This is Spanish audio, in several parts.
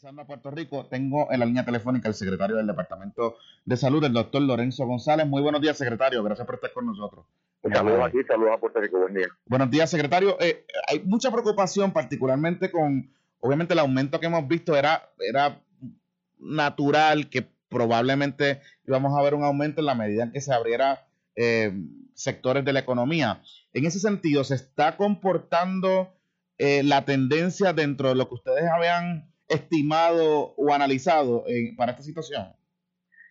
Comenzando a Puerto Rico, tengo en la línea telefónica el secretario del Departamento de Salud, el doctor Lorenzo González. Muy buenos días, secretario. Gracias por estar con nosotros. Saludos aquí, saludos a Puerto Rico. Buen día. Buenos días, secretario. Eh, hay mucha preocupación, particularmente con, obviamente, el aumento que hemos visto era, era natural que probablemente íbamos a ver un aumento en la medida en que se abriera eh, sectores de la economía. En ese sentido, ¿se está comportando eh, la tendencia dentro de lo que ustedes habían estimado o analizado eh, para esta situación?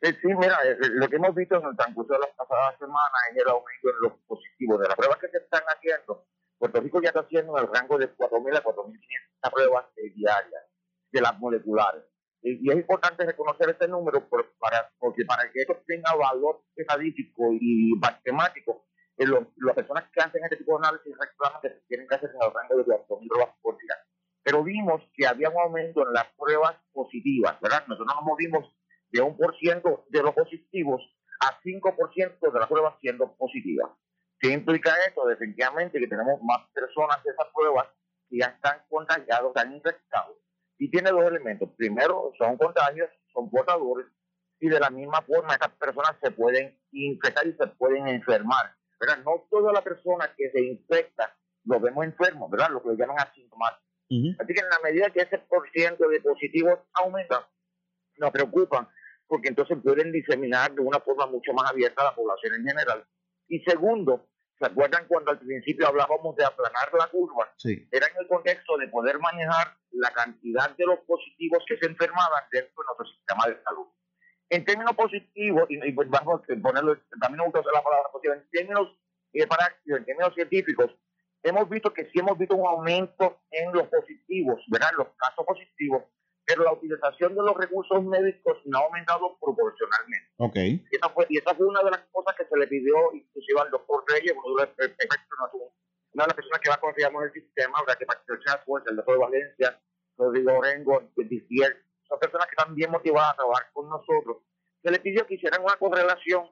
Eh, sí, mira, eh, lo que hemos visto en el transcurso de las pasadas semanas es el aumento en los positivos. De las pruebas que se están haciendo, Puerto Rico ya está haciendo en el rango de 4.000 a 4.500 pruebas diarias de las moleculares. Y, es importante reconocer este número para, porque para que esto tenga valor estadístico y matemático, las personas que hacen este tipo de análisis reclaman que se tienen que hacer en el rango de 4.000 pruebas por día pero vimos que había un aumento en las pruebas positivas, ¿verdad? Nosotros nos movimos de un por ciento de los positivos a 5% de las pruebas siendo positivas. ¿Qué implica esto? Definitivamente que tenemos más personas de esas pruebas que ya están contagiados, están infectados. Y tiene dos elementos. Primero, son contagios, son portadores, y de la misma forma estas personas se pueden infectar y se pueden enfermar. ¿verdad? No toda la persona que se infecta lo vemos enfermo, ¿verdad? Lo que llaman asintomático. Así que en la medida que ese por ciento de positivos aumenta, nos preocupa, porque entonces pueden diseminar de una forma mucho más abierta a la población en general. Y segundo, ¿se acuerdan cuando al principio hablábamos de aplanar la curva? Sí. Era en el contexto de poder manejar la cantidad de los positivos que se enfermaban dentro de nuestro sistema de salud. En términos positivos, y, pues vamos a ponerlo, también gusta usar la palabra positiva, en términos eh, en términos científicos, hemos visto que sí hemos visto un aumento en los positivos, ¿verdad? Los casos positivos, pero la utilización de los recursos médicos no ha aumentado proporcionalmente. Ok. Y esa fue, y esa fue una de las cosas que se le pidió inclusive al doctor Reyes, uno de una de las personas que va a el sistema, ¿verdad? Que el Chasworth, el doctor Valencia, Rodrigo Orengo, Dizier, son personas que están bien motivadas a trabajar con nosotros. Se le pidió que hicieran una correlación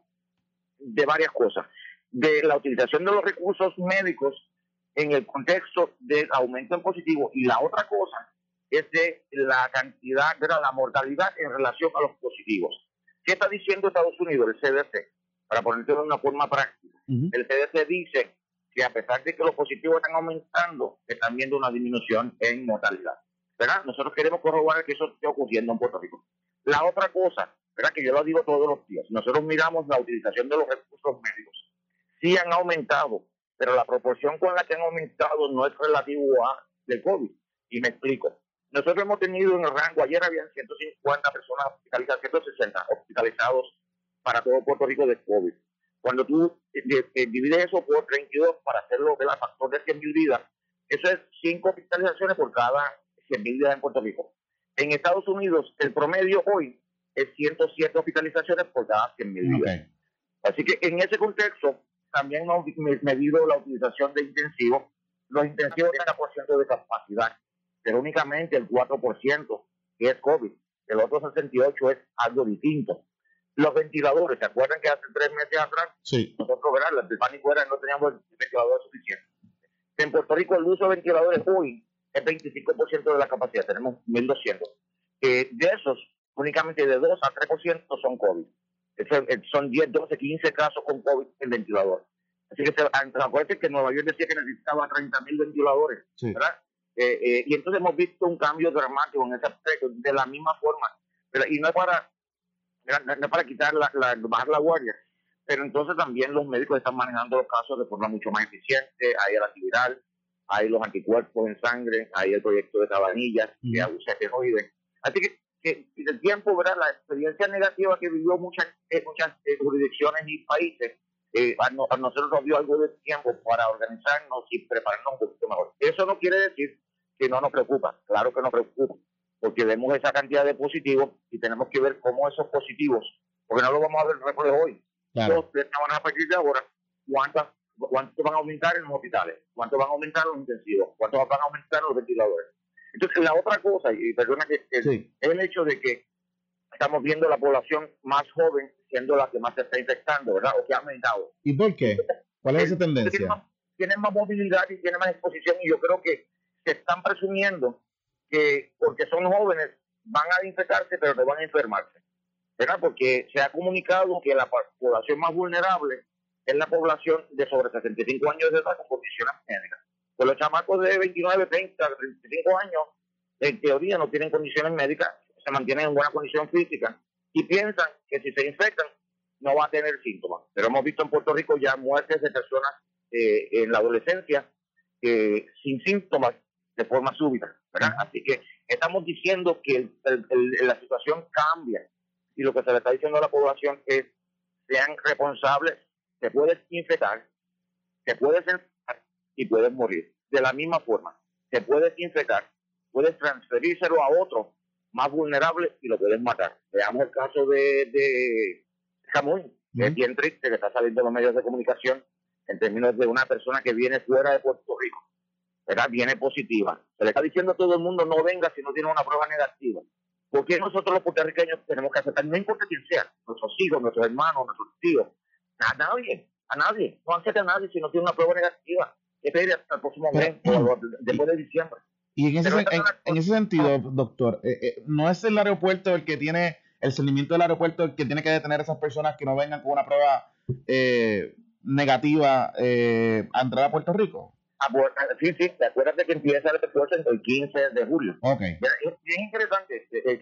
de varias cosas, de la utilización de los recursos médicos en el contexto del aumento en positivo. Y la otra cosa es de la cantidad, de la mortalidad en relación a los positivos. ¿Qué está diciendo Estados Unidos, el CDC? Para ponerlo de una forma práctica. El CDC dice que a pesar de que los positivos están aumentando, están viendo una disminución en mortalidad. ¿Verdad? Nosotros queremos corroborar que eso esté ocurriendo en Puerto Rico. La otra cosa, ¿verdad? Que yo lo digo todos los días. Nosotros miramos la utilización de los recursos médicos. Sí han aumentado pero la proporción con la que han aumentado no es relativo a del COVID. Y me explico. Nosotros hemos tenido en el rango, ayer habían 150 personas hospitalizadas, 160 hospitalizados para todo Puerto Rico de COVID. Cuando tú divides eso por 32 para hacerlo el factor de 100 mil vidas, eso es 5 hospitalizaciones por cada 100 mil vidas en Puerto Rico. En Estados Unidos, el promedio hoy es 107 hospitalizaciones por cada 100 mil vidas. Así que en ese contexto, también hemos medido la utilización de intensivos. Los intensivos tienen 30% de capacidad, pero únicamente el 4% que es COVID. El otro 68% es algo distinto. Los ventiladores, ¿se acuerdan que hace tres meses atrás sí. nosotros, ¿verdad? El pánico era no teníamos ventiladores suficientes. En Puerto Rico el uso de ventiladores hoy es 25% de la capacidad, tenemos 1.200. Eh, de esos, únicamente de 2 a 3% son COVID. Eh, son 10, 12, 15 casos con COVID en ventilador. Así que acuérdense que Nueva York decía que necesitaba 30 mil ventiladores, ¿verdad? Eh, eh, y entonces hemos visto un cambio dramático en ese aspecto, de la misma forma. Pero, y no es para, no es para quitar la, bajar la guardia, pero entonces también los médicos están manejando los casos de forma mucho más eficiente. Hay el antiviral, hay los anticuerpos en sangre, hay el proyecto de Cabanillas, que abusa esteroides. Así que que el tiempo, ¿verdad? La experiencia negativa que vivió muchas, eh, muchas eh, jurisdicciones y países, eh, a, nosotros nos dio algo de tiempo para organizarnos y prepararnos un poquito mejor. Eso no quiere decir que no nos preocupa, claro que nos preocupa, porque vemos esa cantidad de positivos y tenemos que ver cómo esos positivos, porque no lo vamos a ver de hoy, claro. a partir de ahora, cuántas cuánto van a aumentar en los hospitales, cuánto van a aumentar los intensivos, cuánto van a aumentar los ventiladores. Entonces, la otra cosa, y perdona que, es el hecho de que estamos viendo la población más joven siendo la que más se está infectando, ¿verdad? O que ha aumentado. ¿Y por qué? ¿Cuál es esa tendencia? Tienen más, movilidad y tienen más exposición y yo creo que se están presumiendo que porque son jóvenes van a infectarse, pero no van a enfermarse. ¿Verdad? Porque se ha comunicado que la población más vulnerable es la población de sobre 65 años de edad con condiciones médicas. Pues los chamacos de 29, 30, 35 años, en teoría no tienen condiciones médicas, se mantienen en buena condición física y piensan que si se infectan no va a tener síntomas. Pero hemos visto en Puerto Rico ya muertes de personas eh, en la adolescencia eh, sin síntomas de forma súbita, ¿verdad? Así que estamos diciendo que la situación cambia y lo que se le está diciendo a la población es sean responsables, te puedes infectar, te puedes y puedes morir. De la misma forma, te puedes infectar, puedes transferírselo a otro más vulnerable y lo puedes matar. Veamos el caso de, de Jamón, que es bien triste, que está saliendo en los medios de comunicación en términos de una persona que viene fuera de Puerto Rico, ¿verdad? Viene positiva. Se le está diciendo a todo el mundo no venga si no tiene una prueba negativa. ¿Por qué nosotros los puertorriqueños tenemos que aceptar, no importa quién sea, nuestros hijos, nuestros hermanos, nuestros tíos, a nadie, a nadie, no acepta a nadie si no tiene una prueba negativa. Espere hasta el próximo mes, o después de diciembre. Y en ese, en, ese sentido, doctor, eh, eh, no es el aeropuerto el que tiene, el seguimiento del aeropuerto el que tiene que detener a esas personas que no vengan con una prueba eh, negativa eh, a entrar a Puerto Rico? Ah, pues, ah, sí, sí, te acuerdas de que empieza el proceso el 15 de julio. Okay. Es bien interesante que,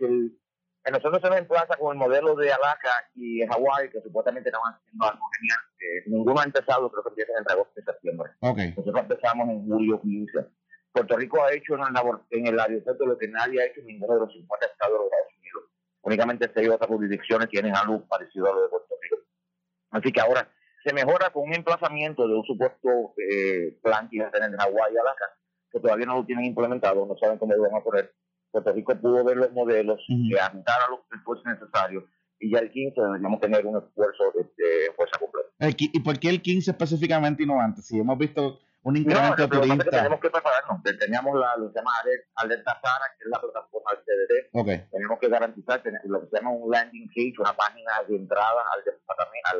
nosotros se nos emplaza con el modelo de Alaska y Hawái, que supuestamente estaban haciendo algo genial. ninguno ha empezado, creo que empieza en el agosto de septiembre. Okay. Nosotros empezamos en julio 15. Puerto Rico ha hecho una labor en el aeropuerto lo que nadie ha hecho en ninguno de los 50 estados de los Estados Unidos. Únicamente seis otras jurisdicciones tienen algo parecido a lo de Puerto Rico. Así que ahora se mejora con un emplazamiento de un supuesto eh, plan que iba a tener en Hawái y Alaska, que todavía no lo tienen implementado, no saben cómo lo van a poner. Puerto Rico pudo ver los modelos, que a los esfuerzos necesarios, y ya el 15 deberíamos tener un esfuerzo de, fuerza completa. ¿Y por qué el 15 específicamente y no antes? Si hemos visto un incremento no, de turistas. tenemos que prepararnos. Teníamos la, lo que se llama Alerta Sara, que es la plataforma del CDT. Okay. Tenemos que garantizar lo que se llama un landing page, una página de entrada al departamento, al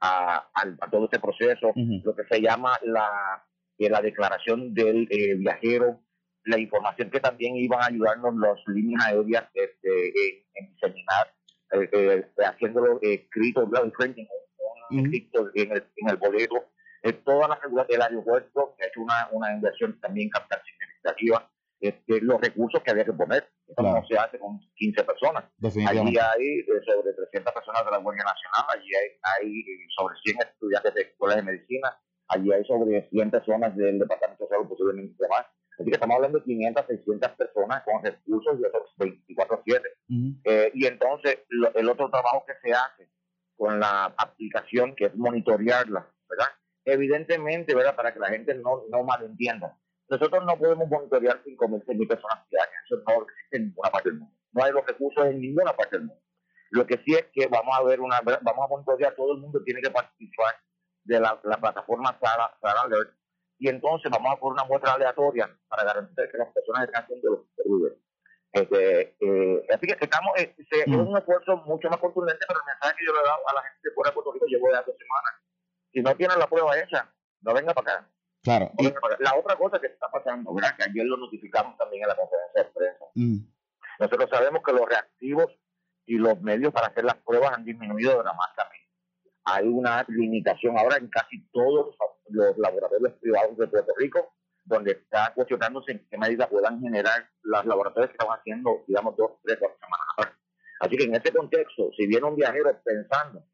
a, todo este proceso, lo que se llama la, la declaración del eh, viajero, la información que también iban a ayudarnos las líneas aéreas este, en, diseminar, eh, haciéndolo escrito, en, printing, un, en, el, en el boleto, todas las seguridad del aeropuerto, que ha hecho una, una inversión también significativa este, los recursos que había que poner. Esto no se hace con 15 personas. Allí hay eh, sobre 300 personas de la Guardia Nacional, allí hay, eh, sobre 100 estudiantes de escuelas de medicina, allí hay sobre 100 personas del Departamento de Salud, posiblemente más. Así que estamos hablando de 500, 600 personas con recursos y otros 24-7. Eh, y entonces, el otro trabajo que se hace con la aplicación, que es monitorearla, ¿verdad? Evidentemente, ¿verdad? Para que la gente no, no malentienda nosotros no podemos monitorear 5.000, mil personas diarias. Eso no existe en ninguna parte del mundo. No hay los recursos en ninguna parte del mundo. Lo que sí es que vamos a ver una, vamos a monitorear, todo el mundo tiene que participar de la, plataforma Sara, Sara Alert, y entonces vamos a poner una muestra aleatoria para garantizar que las personas están haciendo lo que este, eh, así que estamos, eh, es mm. un esfuerzo mucho más contundente, pero el mensaje que yo le he dado a la gente de fuera de Puerto Rico llevo de hace semanas. Si no tienen la prueba hecha, no venga para acá. Claro. La otra cosa que está pasando, ¿verdad? que ayer lo notificamos también en la conferencia de prensa, mm. nosotros sabemos que los reactivos y los medios para hacer las pruebas han disminuido dramáticamente. Hay una limitación ahora en casi todos los laboratorios privados de Puerto Rico, donde está cuestionándose en qué medida puedan generar los laboratorios que están haciendo, digamos, dos, tres, cuatro semanas. Así que en este contexto, si viene un viajero pensando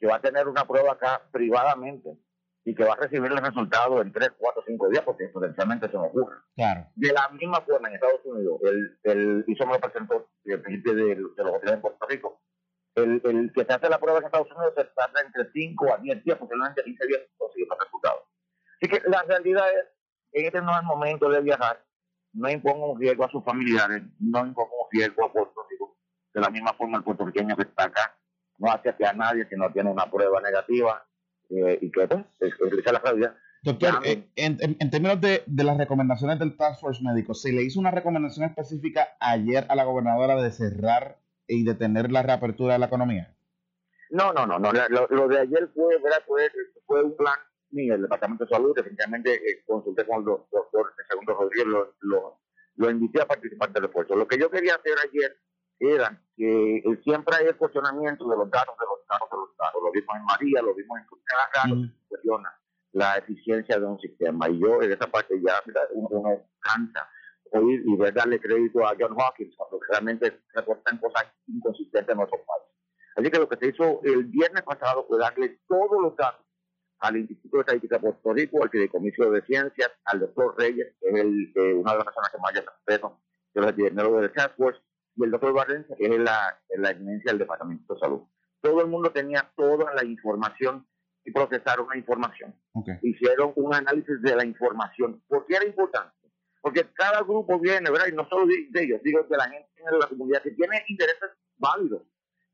que va a tener una prueba acá privadamente, y que va a recibir el resultado en 3, 4, 5 días, porque potencialmente se nos ocurre. Claro. De la misma forma, en Estados Unidos, el, el hizo me lo presentó el presidente de, de, los hoteles en Puerto Rico, el, el que se hace la prueba en Estados Unidos se tarda entre 5 a 10 días, posiblemente 15 días consigue el resultado. Así que la realidad es, en este no es el momento de viajar, no imponga un riesgo a sus familiares, no imponga un riesgo a Puerto Rico. De la misma forma, el puertorriqueño que está acá no hace que a nadie que no tiene una prueba negativa eh, y que pues, es, la realidad. Doctor, eh, en, en, términos de, de, las recomendaciones del Task Force médico, ¿se le hizo una recomendación específica ayer a la gobernadora de cerrar y detener la reapertura de la economía? No, no, no, no. Lo, de ayer fue, fue, fue un plan mío, el Departamento de Salud, definitivamente eh, consulté con el doctor Segundo Rodríguez, lo, lo, lo invité a participar del esfuerzo. Lo que yo quería hacer ayer era que siempre hay el cuestionamiento de los datos, de los datos, de los datos. Lo vimos en María, lo vimos en cada mm. cuestiona la eficiencia de un sistema. Y yo en esa parte ya uno, uno cansa oír y ver darle crédito a John Hawkins cuando realmente reportan cosas inconsistentes en nuestro país. Así que lo que se hizo el viernes pasado fue darle todos los datos al Instituto de Estadística de Puerto Rico, al Fideicomiso de Ciencias, al doctor Reyes, que es el, eh, una de las personas que más ya respeto, que es el director del Task Force, y el doctor Valencia, que es la, la eminencia del Departamento de Salud. Todo el mundo tenía toda la información y procesaron la información. Hicieron un análisis de la información. ¿Por qué era importante? Porque cada grupo viene, ¿verdad? Y no solo de, ellos, digo de la gente en la comunidad que tiene intereses válidos.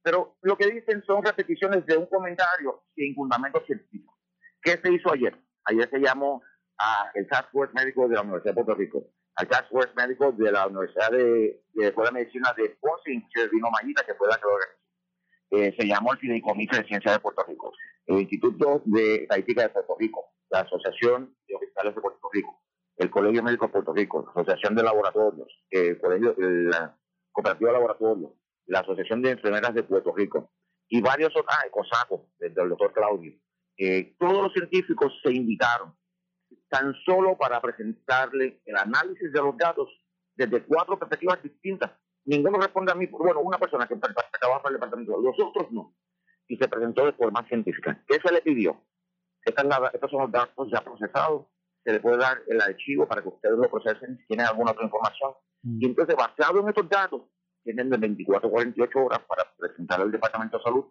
Pero lo que dicen son repeticiones de un comentario sin fundamento científico. ¿Qué se hizo ayer? Ayer se llamó a el Task Force Médico de la Universidad de Puerto Rico, al Task Force Médico de la Universidad de, de, de Medicina de Ponce, que vino Mayita, que fue la que lo organizó. Eh, se llamó el Fideicomiso de Ciencias de Puerto Rico, el Instituto de Estadística de Puerto Rico, la Asociación de Hospitales de Puerto Rico, el Colegio Médico de Puerto Rico, la Asociación de Laboratorios, el Colegio, la Cooperativa de Laboratorios, la Asociación de Enfermeras de Puerto Rico y varios otros, ah, COSACO, desde el doctor Claudio. Eh, todos los científicos se invitaron tan solo para presentarle el análisis de los datos desde cuatro perspectivas distintas. Ninguno responde a mí, bueno, una persona que trabaja para el departamento, los otros no. Y se presentó de forma científica. ¿Qué se le pidió? estos son los datos ya procesados, se le puede dar el archivo para que ustedes lo procesen si tienen alguna otra información. Mm. Y entonces, basado en estos datos, tienen de 24 a 48 horas para presentar al Departamento de Salud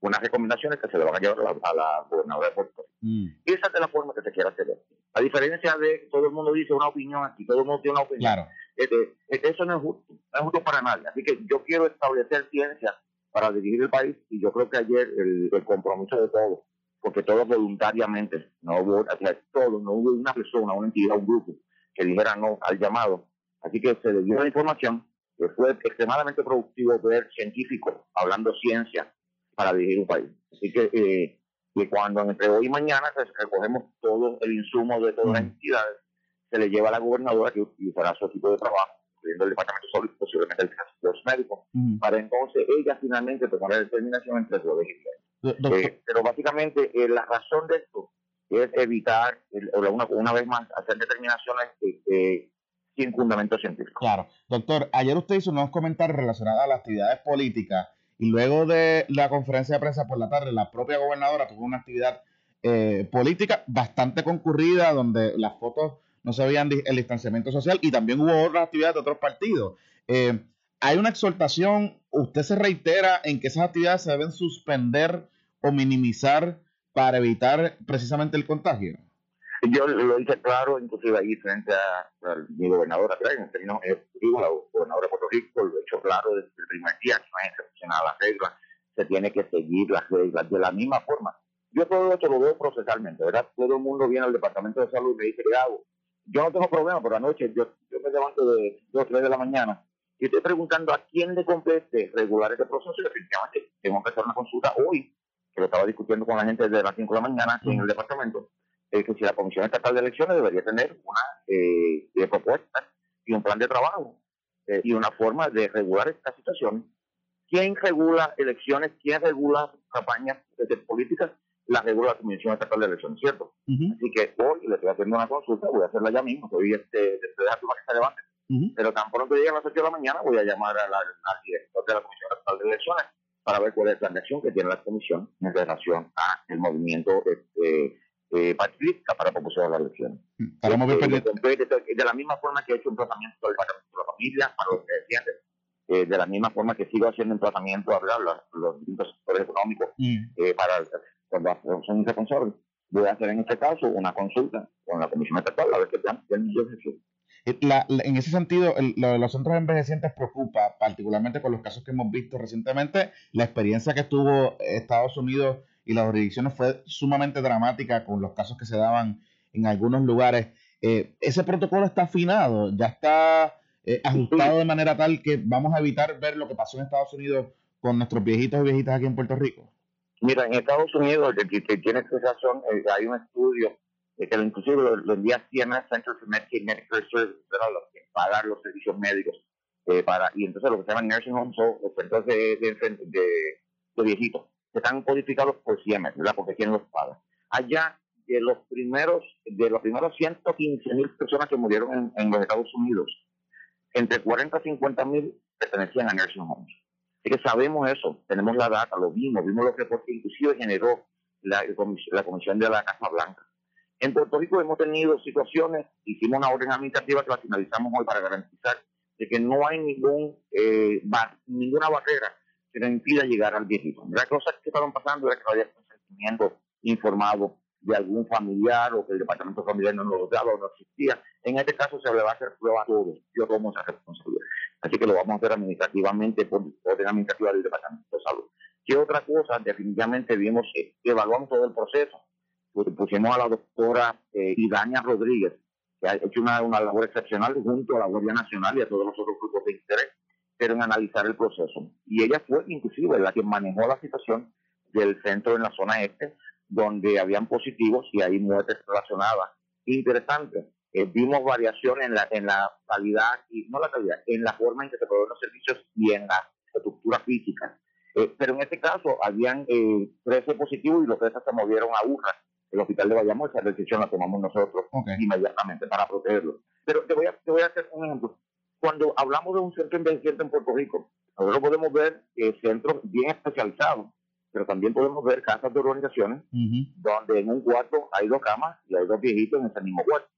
unas recomendaciones que se le van a llevar a la, gobernadora de Puerto Rico. Mm. Esa es de la forma que se quiere hacer. A diferencia de todo el mundo dice una opinión aquí, todo el mundo tiene una opinión. Claro. Este, este, eso no es justo, no es justo para nadie. Así que yo quiero establecer ciencia para dirigir el país y yo creo que ayer el, el compromiso de todos, porque todos voluntariamente, no hubo, todos, no hubo una persona, una entidad, un grupo que dijera no al llamado. Así que se le dio la información, que fue extremadamente productivo ver científicos hablando ciencia para dirigir un país. Así que, eh, que cuando entre hoy y mañana recogemos todo el insumo de todas las entidades, se le lleva a la gobernadora que utilizará su equipo de trabajo, incluyendo el Departamento de Salud, posiblemente el los médicos, para entonces ella finalmente tomar la determinación entre los eh, pero básicamente eh, la razón de esto es evitar, una, una, vez más, hacer determinaciones eh, sin fundamento científico. Claro. Doctor, ayer usted hizo unos comentarios relacionados a las actividades políticas y luego de la conferencia de prensa por la tarde, la propia gobernadora tuvo una actividad política bastante concurrida donde las fotos no se veían el distanciamiento social y también hubo otras actividades de otros partidos. Eh, hay una exhortación, usted se reitera en que esas actividades se deben suspender o minimizar para evitar precisamente el contagio. Yo lo hice claro, inclusive ahí frente a, mi gobernadora, en términos ejecutivos, la gobernadora de Puerto Rico, lo he hecho claro desde el primer día, no es excepcional las reglas, se tiene que seguir las reglas de la misma forma. Yo todo esto lo veo procesalmente, ¿verdad? Todo el mundo viene al Departamento de Salud y me dice, ¿qué hago? Yo no tengo problema, por la noche yo, yo me levanto de 2 o 3 de la mañana y estoy preguntando a quién le compete regular este proceso y definitivamente tengo que hacer una consulta hoy, que lo estaba discutiendo con la gente desde las 5 de la mañana en el departamento, que si la Comisión Estatal de Elecciones debería tener una eh, propuesta y un plan de trabajo eh, y una forma de regular esta situación. ¿Quién regula elecciones? ¿Quién regula campañas de políticas? la regula la Comisión Estatal de Elecciones, ¿cierto? Así que hoy le estoy haciendo una consulta, voy a hacerla ya mismo, hoy este, después de que se levante. Pero tan pronto lleguen las 8 de la mañana, voy a llamar a la, al director de la Comisión Estatal de Elecciones para ver cuál es la acción que tiene la Comisión en relación a el movimiento este, eh, partidista para propulsar las elecciones. Para este, de, la misma forma que he hecho un tratamiento para la familia, para los presidentes, eh, de la misma forma que sigo haciendo un tratamiento a los, los distintos sectores económicos eh, para cuando son irresponsables, voy a hacer en este caso una consulta con la Comisión Estatal a ver qué plan tienen la, en ese sentido, lo de los centros envejecientes preocupa, particularmente con los casos que hemos visto recientemente. La experiencia que tuvo Estados Unidos y las jurisdicciones fue sumamente dramática con los casos que se daban en algunos lugares. Eh, ese protocolo está afinado, ya está eh, ajustado de manera tal que vamos a evitar ver lo que pasó en Estados Unidos con nuestros viejitos y viejitas aquí en Puerto Rico. Mira, en Estados Unidos, que, que tiene razón, eh, hay un estudio eh, que inclusive lo, envía CMS Center for Medicaid Medicare Services, los que pagan los servicios médicos eh, para y entonces lo que se llaman nursing homes son los centros de, de, de, viejitos que están codificados por CMS, ¿verdad? Porque quién los paga. Allá de los primeros de los primeros 115 mil personas que murieron en, los Estados Unidos, entre 40 y 50 mil pertenecían a nursing homes. Así que sabemos eso, tenemos la data, lo vimos, vimos lo que inclusive generó la, la Comisión de la Casa Blanca. En Puerto Rico hemos tenido situaciones, hicimos una orden administrativa que la finalizamos hoy para garantizar de que no hay ningún eh, ninguna barrera que nos impida llegar al viejito. Las cosas que estaban pasando era que había consentimiento informado de algún familiar o que el departamento familiar no lo daba o no existía. En este caso se le va a hacer prueba a todos. Yo tomo esa responsabilidad. Así que lo vamos a hacer administrativamente por orden administrativa del departamento de salud. ¿Qué otra cosa? Definitivamente vimos, que evaluamos todo el proceso. Pusimos a la doctora eh, Idania Rodríguez, que ha hecho una, labor excepcional junto a la Guardia Nacional y a todos los otros grupos de interés, pero en analizar el proceso. Y ella fue inclusive la que manejó la situación del centro en la zona este, donde habían positivos y hay muertes relacionadas. Interesante, eh, vimos variaciones en la, calidad, y no la calidad, en la forma en que se proveen los servicios y en la estructura física. Eh, pero en este caso habían eh, 13 positivos y los 13 se movieron a Urra, el hospital de Bayamón, esa decisión la tomamos nosotros inmediatamente para protegerlo. Pero te voy, a, te voy a hacer un ejemplo. Cuando hablamos de un centro envejeciente en Puerto Rico, nosotros podemos ver eh, centros bien especializados, pero también podemos ver casas de organizaciones donde en un cuarto hay dos camas y hay dos viejitos en ese mismo cuarto.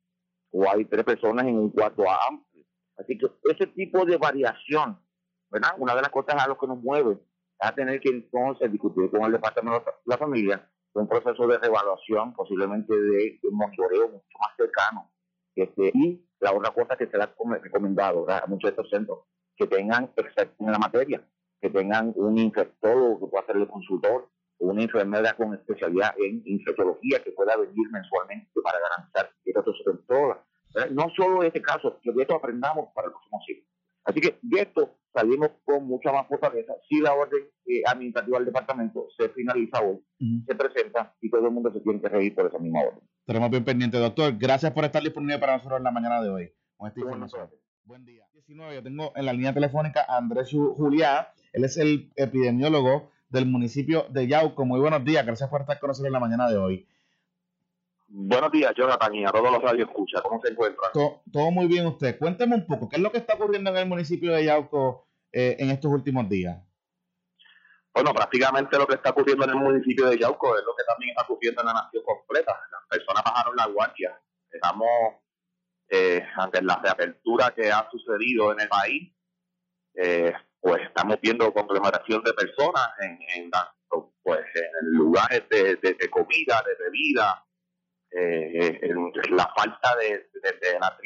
O hay tres personas en un cuarto amplio. Así que ese tipo de variación, ¿verdad? Una de las cosas a lo que nos mueve es a tener que entonces discutir con el departamento de la familia un proceso de revaluación, posiblemente de, un monitoreo mucho más cercano. Este, y la otra cosa que se le ha recomendado a muchos de estos centros, que tengan expertos en la materia, que tengan un infectólogo que pueda ser el consultor, una enfermera con especialidad en infectología que pueda venir mensualmente para garantizar que esto se. No solo este caso, que de esto aprendamos para el próximo siglo. Así que de esto salimos con mucha más fortaleza. Si la orden eh, administrativa del departamento se finaliza hoy, se presenta y todo el mundo se tiene que reír por esa misma orden. Estaremos bien pendientes, doctor. Gracias por estar disponible para nosotros en la mañana de hoy con esta información. Buen día. 19, yo tengo en la línea telefónica a Andrés Juliá. Él es el epidemiólogo del municipio de Yauco. Muy buenos días. Gracias por estar con nosotros en la mañana de hoy. Buenos días, Jonathan, y a todos los radio escucha. ¿Cómo se encuentra? Todo, muy bien usted. Cuénteme un poco, ¿qué es lo que está ocurriendo en el municipio de Yauco eh, en estos últimos días? Bueno, prácticamente lo que está ocurriendo en el municipio de Yauco es lo que también está ocurriendo en la nación completa. Las personas bajaron la guardia. Estamos eh, ante la reapertura que ha sucedido en el país. Eh, pues estamos viendo conglomeración de personas en, en, pues, en lugares de, de comida, de bebida, eh, la falta de, de, la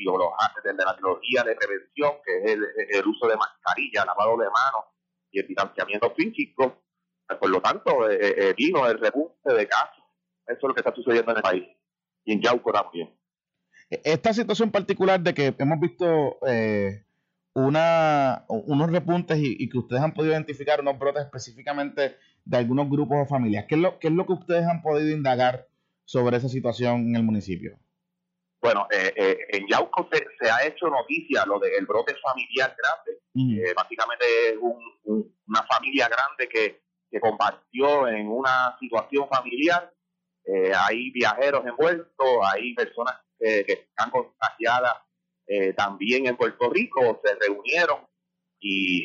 trilogía, de prevención, que es el, uso de mascarilla, lavado de manos y el distanciamiento físico. Por lo tanto, eh, eh, eh, vino el repunte de casos. Eso es lo que está sucediendo en el país. Y en Yauco también. Esta situación particular de que hemos visto una, unos repuntes y, que ustedes han podido identificar unos brotes específicamente de algunos grupos o familias, ¿qué lo, qué es lo que ustedes han podido indagar sobre esa situación en el municipio? Bueno, eh, eh, en Yauco se, ha hecho noticia lo del brote familiar grande. Eh, básicamente es una familia grande que, que, compartió en una situación familiar. hay viajeros envueltos, hay personas que están contagiadas también en Puerto Rico, se reunieron y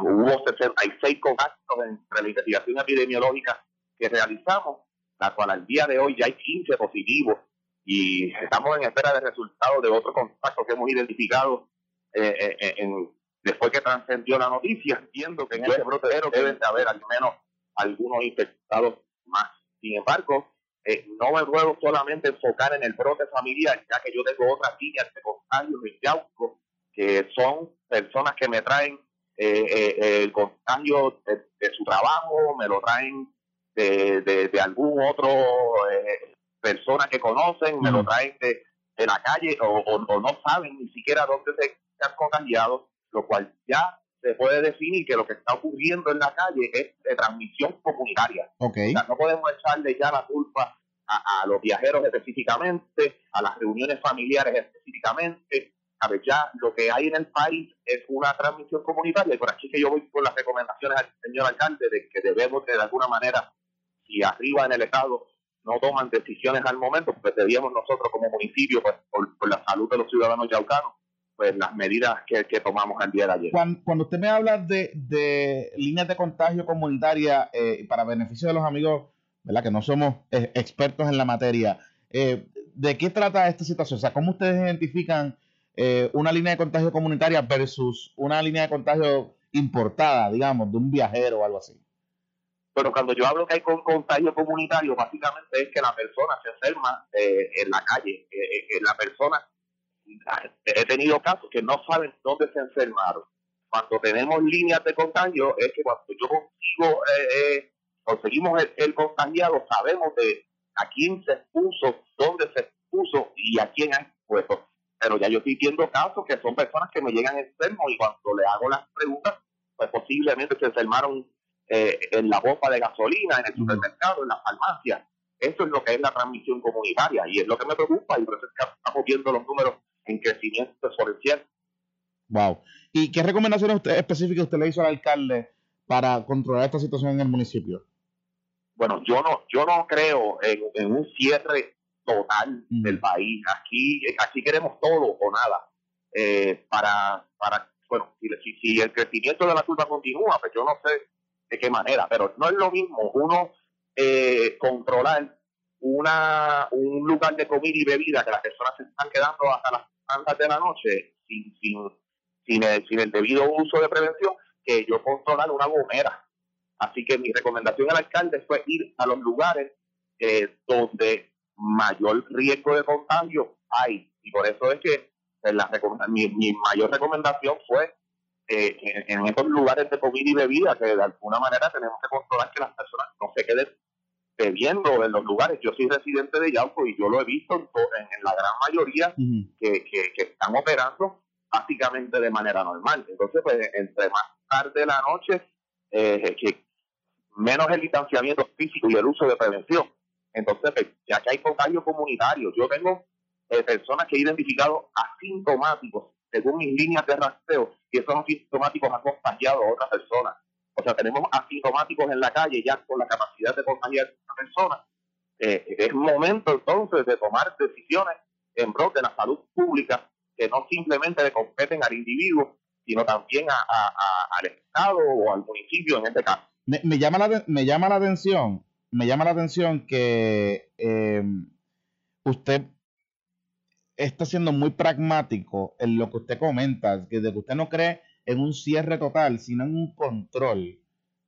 hubo 66 contactos entre la investigación epidemiológica que realizamos la cual al día de hoy ya hay 15 positivos y estamos en espera de resultados de otros contactos que hemos identificado eh, eh, en, después que trascendió la noticia, entiendo que en ese brotero deben de haber al menos algunos infectados más. Sin embargo, eh, no me puedo solamente enfocar en el brote familiar, ya que yo tengo otras líneas de contagios en Yauco, que son personas que me traen el contagio de, su trabajo, me lo traen de, de, algún otro eh, persona que conocen, me lo traen de, de la calle o, o, no saben ni siquiera dónde se, han contagiado, lo cual ya se puede definir que lo que está ocurriendo en la calle es de transmisión comunitaria. Okay. no podemos echarle ya la culpa a, a, los viajeros específicamente, a las reuniones familiares específicamente. a ver, ya lo que hay en el país es una transmisión comunitaria y por aquí que yo voy con las recomendaciones al señor alcalde de que debemos de, alguna manera, si arriba en el Estado no toman decisiones al momento, pues debíamos nosotros como municipio, pues, por, la salud de los ciudadanos yaucanos, pues las medidas que, tomamos el día de ayer. Cuando, usted me habla de, de líneas de contagio comunitaria eh, para beneficio de los amigos, ¿verdad? Que no somos eh, expertos en la materia, eh, ¿de qué trata esta situación? O sea, ¿cómo ustedes identifican eh, una línea de contagio comunitaria versus una línea de contagio importada, digamos, de un viajero o algo así? Pero cuando yo hablo que hay con contagio comunitario, básicamente es que la persona se enferma eh, en la calle. Eh, la persona, he tenido casos que no saben dónde se enfermaron. Cuando tenemos líneas de contagio, es que cuando yo consigo, conseguimos el, el, contagiado, sabemos de a quién se expuso, dónde se expuso y a quién ha expuesto pero ya yo estoy viendo casos que son personas que me llegan enfermos y cuando le hago las preguntas, pues posiblemente se enfermaron eh, en la bomba de gasolina, en el supermercado, en la farmacia. Eso es lo que es la transmisión comunitaria y es lo que me preocupa y por eso es que estamos viendo los números en crecimiento exponencial. Wow. ¿Y qué recomendaciones usted, específicas usted le hizo al alcalde para controlar esta situación en el municipio? Bueno, yo no, yo no creo en, en un cierre total del país. Aquí, aquí queremos todo o nada. Eh, para, para, bueno, si, si, el crecimiento de la curva continúa, pues yo no sé de qué manera, pero no es lo mismo uno eh, controlar una, un lugar de comida y bebida que las personas se están quedando hasta las tantas de la noche sin, sin, sin, el, sin el debido uso de prevención que yo controlar una gomera. Así que mi recomendación al alcalde fue ir a los lugares eh, donde mayor riesgo de contagio hay. Y por eso es que pues, la, mi, mi mayor recomendación fue eh, en, estos lugares de comida y bebida, que de alguna manera tenemos que controlar que las personas no se queden bebiendo en los lugares. Yo soy residente de Yauco y yo lo he visto en, la gran mayoría que, que, están operando básicamente de manera normal. Entonces, pues, entre más tarde de la noche, eh, que menos el distanciamiento físico y el uso de prevención. Entonces, pues, ya que hay contagio comunitario, yo tengo eh, personas que he identificado asintomáticos según mis líneas de rastreo y esos asintomáticos han contagiado a otras personas. O sea, tenemos asintomáticos en la calle ya con la capacidad de contagiar a otras personas. Eh, es momento entonces de tomar decisiones en pro de la salud pública que no simplemente le competen al individuo, sino también al Estado o al municipio en este caso. Me, llama, la, me llama la atención me llama la atención que eh, usted está siendo muy pragmático en lo que usted comenta, que de que usted no cree en un cierre total, sino en un control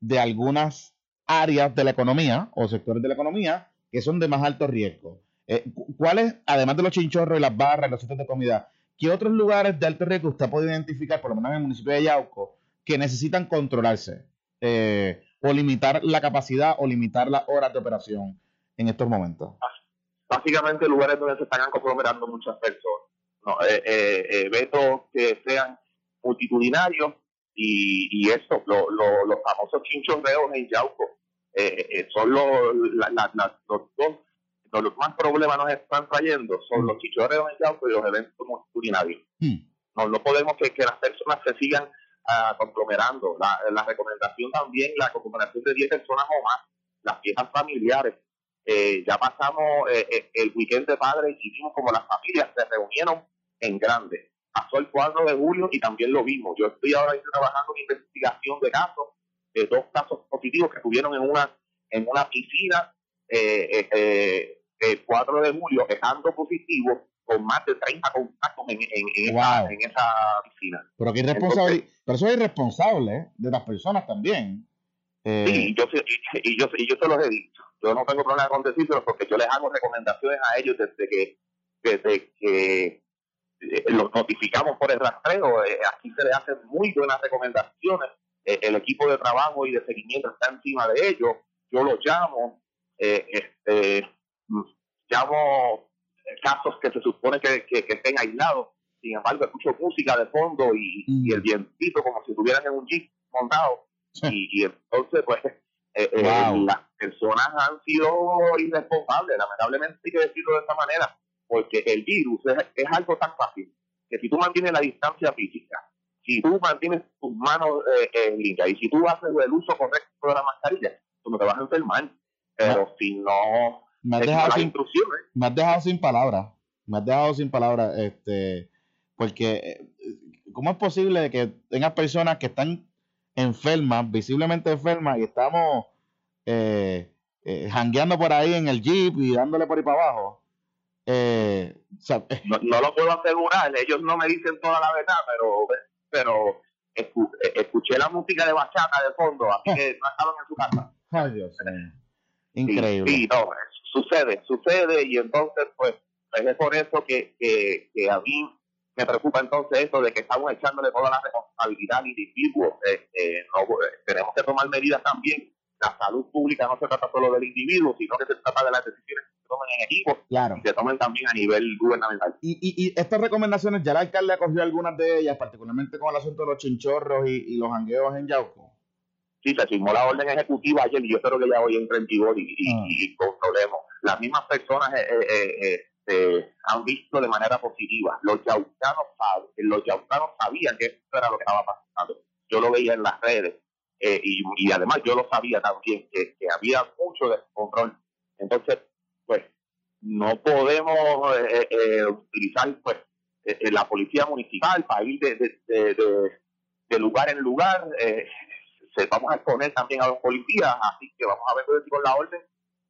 de algunas áreas de la economía o sectores de la economía que son de más alto riesgo. Eh, ¿Cuáles, además de los chinchorros y las barras y los sitios de comida, qué otros lugares de alto riesgo usted puede identificar, por lo menos en el municipio de Yauco, que necesitan controlarse? Eh, o limitar la capacidad o limitar las horas de operación en estos momentos? Básicamente lugares donde se están conglomerando muchas personas. No, eh, eh, eh, eventos que sean multitudinarios y, y eso, los famosos chinchorreos en Yauco, son los, los dos los más problemas nos están trayendo son los chichorreos en Yauco y los eventos multitudinarios. Hmm. No, no podemos que, que las personas se sigan conglomerando. La, la, recomendación también, la conglomeración de 10 personas o más, las fiestas familiares. Eh, ya pasamos eh, eh, el weekend de padres y vimos como las familias se reunieron en grande. Pasó el 4 de julio y también lo vimos. Yo estoy ahora trabajando en investigación de casos, de dos casos positivos que estuvieron en una, en una piscina el 4 de julio, dejando positivo con más de 30 contactos en, en, esa, piscina. Pero, qué irresponsable, pero eso es irresponsable ¿eh? de las personas también. Eh, sí, yo, y, yo, y yo se los he dicho. Yo no tengo problema con decirlo porque yo les hago recomendaciones a ellos desde que, desde que eh, los notificamos por el rastreo. aquí se les hacen muy buenas recomendaciones. el equipo de trabajo y de seguimiento está encima de ellos. Yo los llamo. este, llamo casos que se supone que, que, estén aislados. Sin embargo, escucho música de fondo y, y el vientito como si estuvieran en un jeep montado. Y, entonces, pues, eh, eh, las personas han sido irresponsables. Lamentablemente hay que decirlo de esta manera, porque el virus es, algo tan fácil que si tú mantienes la distancia física, si tú mantienes tus manos eh, en línea y si tú haces el uso correcto de la mascarilla, tú no te vas a enfermar. Pero si no, me has, dejado sin, me has dejado sin palabras. Me has dejado sin palabras. Este, porque, eh, ¿cómo es posible que tengas personas que están enfermas, visiblemente enfermas, y estamos eh, eh, jangueando por ahí en el jeep y dándole por ahí para abajo? Eh, no, lo puedo asegurar, ellos no me dicen toda la verdad, pero, pero escuché la música de bachata de fondo, así que no estaban en su casa. Ay, Dios Increíble. Sí, no, sucede, sucede, y entonces, pues, es por eso que, que, que a mí me preocupa entonces eso de que estamos echándole toda la responsabilidad al individuo. Eh, eh, no, eh, tenemos que tomar medidas también. La salud pública no se trata solo del individuo, sino que se trata de las decisiones que se tomen en equipo claro. y se tomen también a nivel gubernamental. Y, y, y estas recomendaciones, ya el alcalde acogió algunas de ellas, particularmente con el asunto de los chinchorros y, los jangueos en Yauco. Sí, se firmó la orden ejecutiva ayer y yo espero que ya hoy entre en vigor y, y, ah. controlemos. Las mismas personas eh, este, han visto de manera positiva. Los yaucanos, los sabían que esto era lo que estaba pasando. Yo lo veía en las redes eh, y, además yo lo sabía también, que, había mucho descontrol. Entonces, pues, no podemos eh, eh, utilizar pues la policía municipal para ir de, lugar en lugar. se, vamos a exponer también a los policías, así que vamos a ver con la orden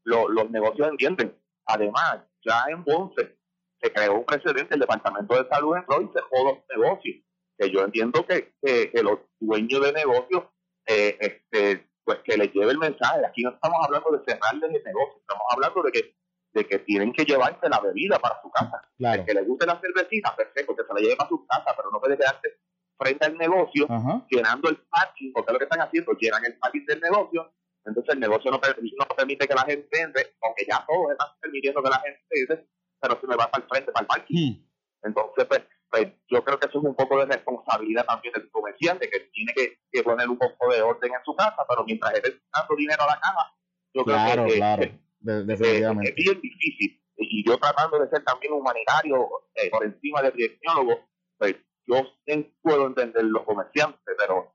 los negocios entienden. Además, ya en Ponce se creó un precedente, el Departamento de Salud entró y cerró los negocios. Que yo entiendo que, que, los dueños de negocios, eh, este, pues que les lleve el mensaje. Aquí no estamos hablando de cerrarles el negocio, estamos hablando de que de que tienen que llevarse la bebida para su casa. Claro. que les guste la cervecita, perfecto, que se la lleve para su casa, pero no puede quedarse frente al negocio llenando el parking, porque lo que están haciendo, llenan el parking del negocio entonces el negocio no, no permite que la gente entre, aunque ya todos están permitiendo que la gente entre, pero se me va para el frente, para el parking. Hmm. Entonces, pues, pues, yo creo que eso es un poco de responsabilidad también del comerciante, que tiene que, poner un poco de orden en su casa, pero mientras esté dando dinero a la caja, yo creo que, claro. es bien difícil. Y yo tratando de ser también humanitario eh, por encima del epidemiólogo, pues yo puedo entender los comerciantes, pero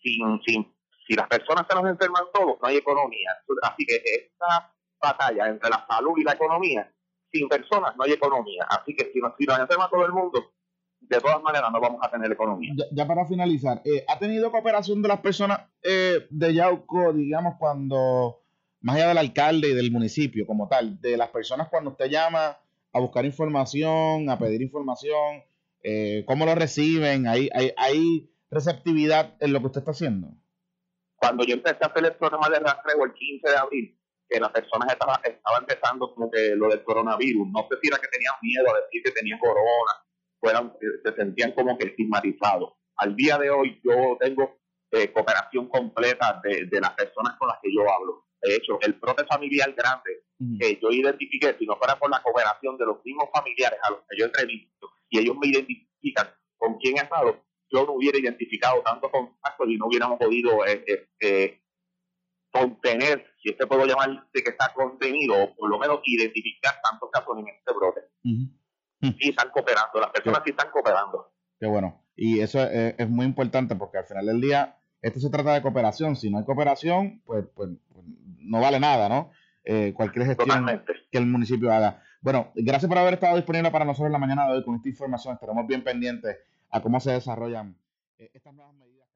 sin, sin si las personas se nos enferman todos, no hay economía. Así que esta batalla entre la salud y la economía, sin personas no hay economía. Así que si nos, si nos enferma todo el mundo, de todas maneras no vamos a tener economía. Ya, para finalizar, eh, ¿ha tenido cooperación de las personas eh, de Yauco, digamos, cuando, más allá del alcalde y del municipio como tal, de las personas cuando usted llama a buscar información, a pedir información, eh, cómo lo reciben? ¿Hay, hay, ¿Hay receptividad en lo que usted está haciendo? Cuando yo empecé a hacer el programa de rastreo el 15 de abril, que las personas estaban estaba empezando como que lo del coronavirus, no sé si era que tenían miedo a decir que tenían corona, fueran, eh, se sentían como que estigmatizados. Al día de hoy yo tengo eh, cooperación completa de, las personas con las que yo hablo. De hecho, el brote familiar grande que yo identifiqué, si no fuera por la cooperación de los mismos familiares a los que yo entrevisto y ellos me identifican con quién he estado, yo no hubiera identificado tantos contactos y no hubiéramos podido eh, eh, eh, contener, si este puedo llamar de que está contenido, o por lo menos identificar tantos casos en este brote. Y están cooperando, las personas sí están cooperando. Qué bueno. Y eso es, muy importante porque al final del día, esto se trata de cooperación. Si no hay cooperación, pues, pues, pues no vale nada, ¿no? cualquier gestión que el municipio haga. Bueno, gracias por haber estado disponible para nosotros en la mañana de hoy con esta información. Estaremos bien pendientes a cómo se desarrollan eh, estas nuevas medidas.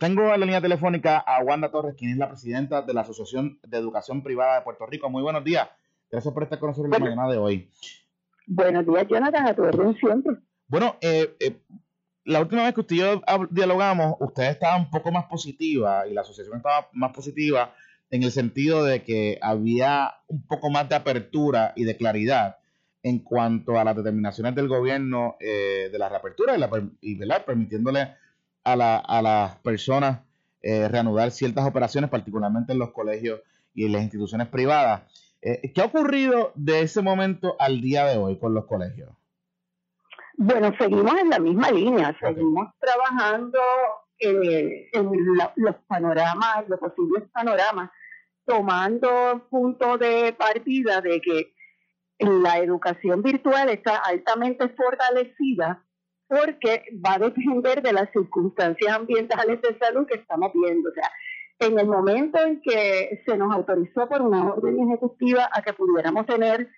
Tengo en la línea telefónica a Wanda Torres, quien es la presidenta de la Asociación de Educación Privada de Puerto Rico. Muy buenos días. Gracias por estar con nosotros en la mañana de hoy. Buenos días, Jonathan, a tu orden siempre. Bueno, eh, eh, la última vez que usted y yo dialogamos, usted estaba un poco más positiva y la asociación estaba más positiva en el sentido de que había un poco más de apertura y de claridad en cuanto a las determinaciones del gobierno eh, de la reapertura y, ¿verdad? permitiéndole a, la, a las personas eh, reanudar ciertas operaciones, particularmente en los colegios y en las instituciones privadas. Eh, ¿Qué ha ocurrido de ese momento al día de hoy con los colegios? Bueno, seguimos en la misma línea, seguimos trabajando en los panoramas, los posibles panoramas, tomando punto de partida de que la educación virtual está altamente fortalecida porque va a depender de las circunstancias ambientales de salud que estamos viendo. O sea, en el momento en que se nos autorizó por una orden ejecutiva a que pudiéramos tener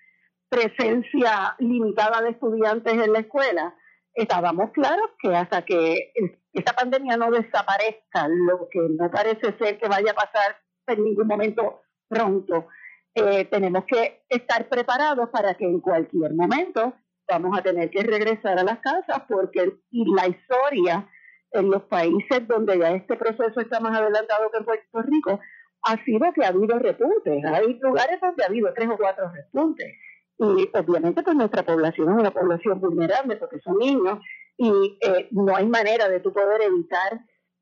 presencia limitada de estudiantes en la escuela, estábamos claros que hasta que esta pandemia no desaparezca, lo que no parece ser que vaya a pasar en ningún momento pronto, eh, tenemos que estar preparados para que en cualquier momento vamos a tener que regresar a las casas porque la historia en los países donde ya este proceso está más adelantado que en Puerto Rico ha sido que ha habido repuntes. Hay lugares donde ha habido tres o cuatro repuntes. Y obviamente pues nuestra población es una población vulnerable porque son niños y eh, no hay manera de tú poder evitar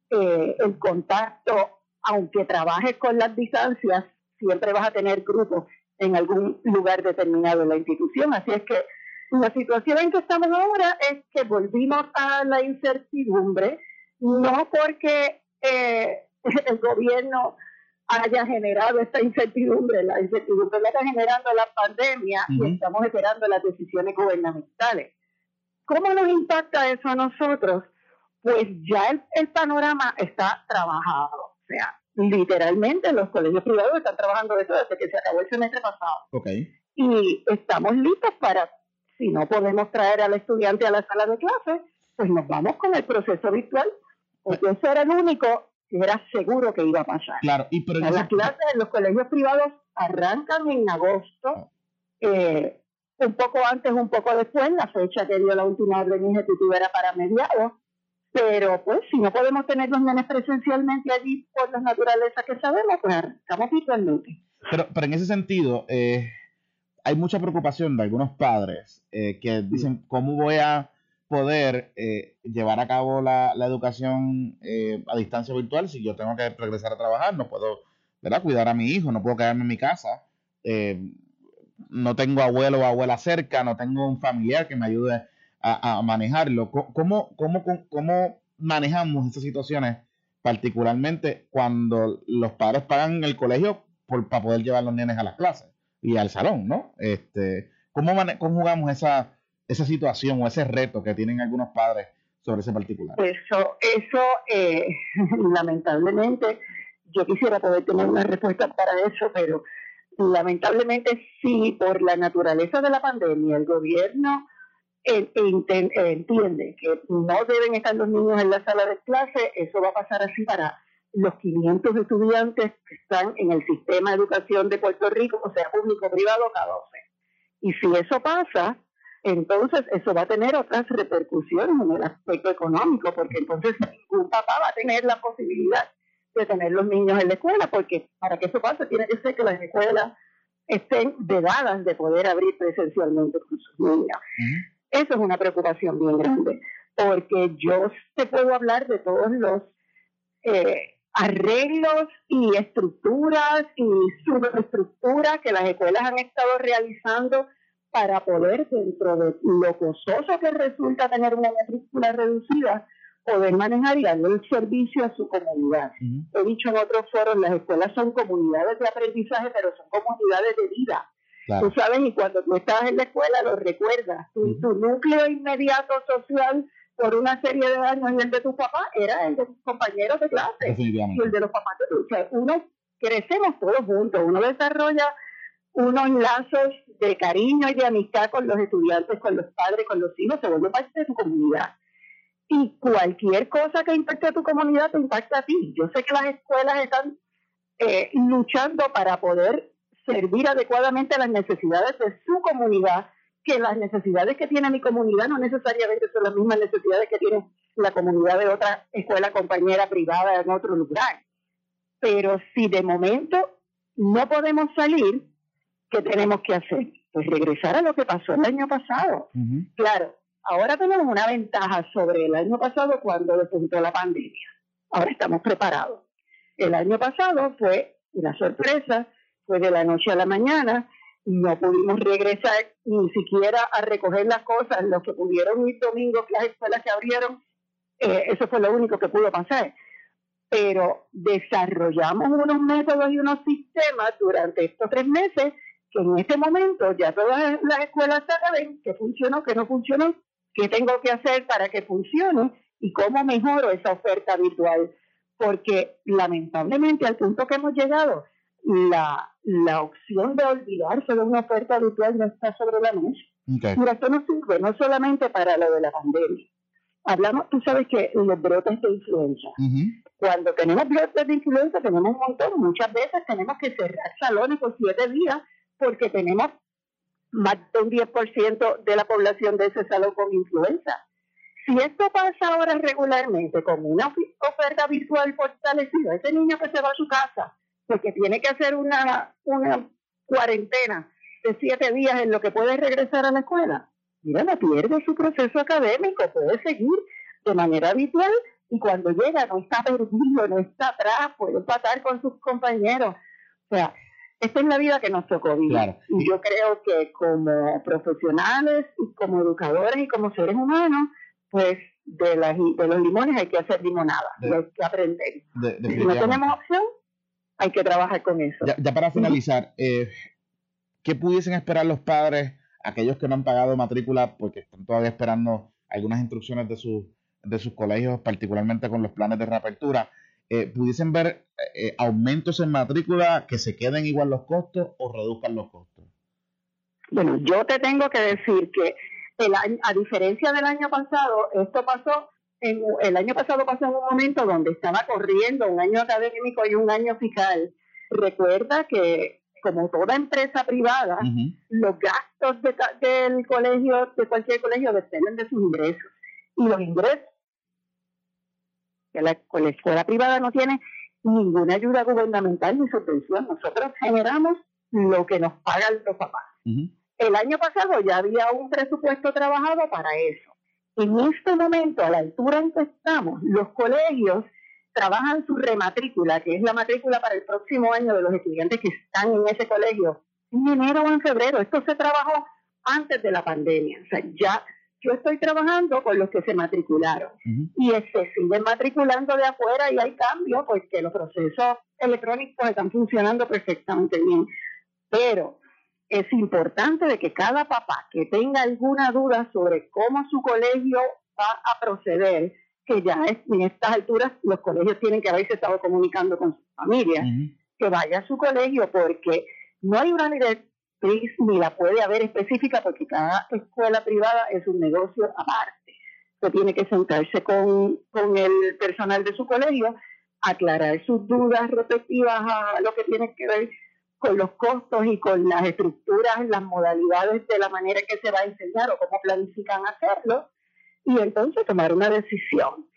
eh, el contacto, aunque trabajes con las distancias, siempre vas a tener grupos en algún lugar determinado en la institución. Así es que la situación en que estamos ahora es que volvimos a la incertidumbre, no porque eh, el gobierno haya generado esta incertidumbre, la incertidumbre la está generando la pandemia y estamos esperando las decisiones gubernamentales. ¿Cómo nos impacta eso a nosotros? Pues ya el, panorama está trabajado, o sea, literalmente los colegios privados están trabajando eso desde que se acabó el semestre pasado. Okay. Y estamos listos para si no podemos traer al estudiante a la sala de clase, pues nos vamos con el proceso virtual, porque eso era el único que era seguro que iba a pasar. Claro, y pero las clases en los colegios privados arrancan en agosto, ah. eh, un poco antes, un poco después, la fecha que dio la última orden ejecutiva era para mediados, pero pues si no podemos tener los nenes presencialmente allí por la naturaleza que sabemos, pues arrancamos virtualmente. Pero, pero en ese sentido, eh, hay mucha preocupación de algunos padres eh, que dicen, ¿cómo voy a poder eh, llevar a cabo la, educación eh, a distancia virtual si yo tengo que regresar a trabajar? No puedo ¿verdad? cuidar a mi hijo, no puedo quedarme en mi casa, no tengo abuelo o abuela cerca, no tengo un familiar que me ayude a, manejarlo. ¿Cómo, cómo, cómo manejamos estas situaciones? particularmente cuando los padres pagan el colegio por, para poder llevar a los nenes a las clases y al salón, ¿no? Este, ¿Cómo conjugamos esa, esa situación o ese reto que tienen algunos padres sobre ese particular? Eso, eso eh, lamentablemente, yo quisiera poder tener una respuesta para eso, pero lamentablemente sí, por la naturaleza de la pandemia, el gobierno entiende que no deben estar los niños en la sala de clase, eso va a pasar así para los 500 estudiantes que están en el sistema de educación de Puerto Rico, o sea, público, privado, cada 12. Y si eso pasa, entonces eso va a tener otras repercusiones en el aspecto económico, porque entonces ningún papá va a tener la posibilidad de tener los niños en la escuela, porque para que eso pase tiene que ser que las escuelas estén vedadas de poder abrir presencialmente con sus niños. Eso es una preocupación bien grande, porque yo te puedo hablar de todos los eh, arreglos y estructuras y subestructuras que las escuelas han estado realizando para poder, dentro de lo costoso que resulta tener una matrícula reducida, poder manejar y darle el servicio a su comunidad. He dicho en otros foros, las escuelas son comunidades de aprendizaje, pero son comunidades de vida. Tú sabes, y cuando tú estás en la escuela lo recuerdas. Tu, tu núcleo inmediato social por una serie de años y el de tu papá era el de tus compañeros de clase y el de los papás de tu. O sea, uno crecemos todos juntos, uno desarrolla unos lazos de cariño y de amistad con los estudiantes, con los padres, con los hijos, se vuelve parte de tu comunidad. Y cualquier cosa que impacte a tu comunidad te impacta a ti. Yo sé que las escuelas están eh, luchando para poder servir adecuadamente a las necesidades de su comunidad que las necesidades que tiene mi comunidad no necesariamente son las mismas necesidades que tiene la comunidad de otra escuela compañera privada en otro lugar. Pero si de momento no podemos salir, ¿qué tenemos que hacer? Pues regresar a lo que pasó el año pasado. Claro, ahora tenemos una ventaja sobre el año pasado cuando despuntó la pandemia. Ahora estamos preparados. El año pasado fue una sorpresa, fue de la noche a la mañana, no pudimos regresar ni siquiera a recoger las cosas. Los que pudieron ir domingo, las escuelas que abrieron, eh, eso fue lo único que pudo pasar. Pero desarrollamos unos métodos y unos sistemas durante estos tres meses que en este momento ya todas las escuelas saben que funcionó, que no funcionó, qué tengo que hacer para que funcione y cómo mejoro esa oferta virtual. Porque lamentablemente al punto que hemos llegado, la, la opción de olvidarse de una oferta virtual no está sobre la mesa. Mira, esto no sirve no solamente para lo de la pandemia. Hablamos, tú sabes que los brotes de influenza. Cuando tenemos brotes de influenza tenemos un montón. Muchas veces tenemos que cerrar salones por siete días porque tenemos más de un 10% de la población de ese salón con influenza. Si esto pasa ahora regularmente con una oferta virtual fortalecida, ese niño que se va a su casa porque tiene que hacer una, una cuarentena de siete días en lo que puede regresar a la escuela, mira, no pierde su proceso académico, puede seguir de manera habitual y cuando llega no está perdido, no está atrás, puede empatar con sus compañeros. O sea, esta es la vida que nos tocó vivir. Y yo creo que como profesionales y como educadores y como seres humanos, pues de, las, de los limones hay que hacer limonada, hay que aprender. si no tenemos opción, hay que trabajar con eso. Ya, para finalizar, eh, ¿qué pudiesen esperar los padres, aquellos que no han pagado matrícula porque están todavía esperando algunas instrucciones de, sus de sus colegios, particularmente con los planes de reapertura? Eh, ¿Pudiesen ver eh, aumentos en matrícula que se queden igual los costos o reduzcan los costos? Bueno, yo te tengo que decir que el a diferencia del año pasado, esto pasó el año pasado pasó en un momento donde estaba corriendo un año académico y un año fiscal. Recuerda que como toda empresa privada, los gastos del colegio, de cualquier colegio, dependen de sus ingresos. Y los ingresos, que la, escuela privada no tiene ninguna ayuda gubernamental ni subvención. Nosotros generamos lo que nos pagan los papás. El año pasado ya había un presupuesto trabajado para eso. En este momento, a la altura en que estamos, los colegios trabajan su rematrícula, que es la matrícula para el próximo año de los estudiantes que están en ese colegio, en enero o en febrero. Esto se trabajó antes de la pandemia. O sea, ya yo estoy trabajando con los que se matricularon y se siguen matriculando de afuera y hay cambios porque los procesos electrónicos están funcionando perfectamente bien. Pero es importante de que cada papá que tenga alguna duda sobre cómo su colegio va a proceder, que ya en estas alturas los colegios tienen que haberse estado comunicando con sus familias, que vaya a su colegio porque no hay una directriz ni la puede haber específica porque cada escuela privada es un negocio aparte. Se tiene que sentarse con, con el personal de su colegio, aclarar sus dudas respectivas a lo que tiene que ver con los costos y con las estructuras, las modalidades de la manera que se va a enseñar o cómo planifican hacerlo, y entonces tomar una decisión.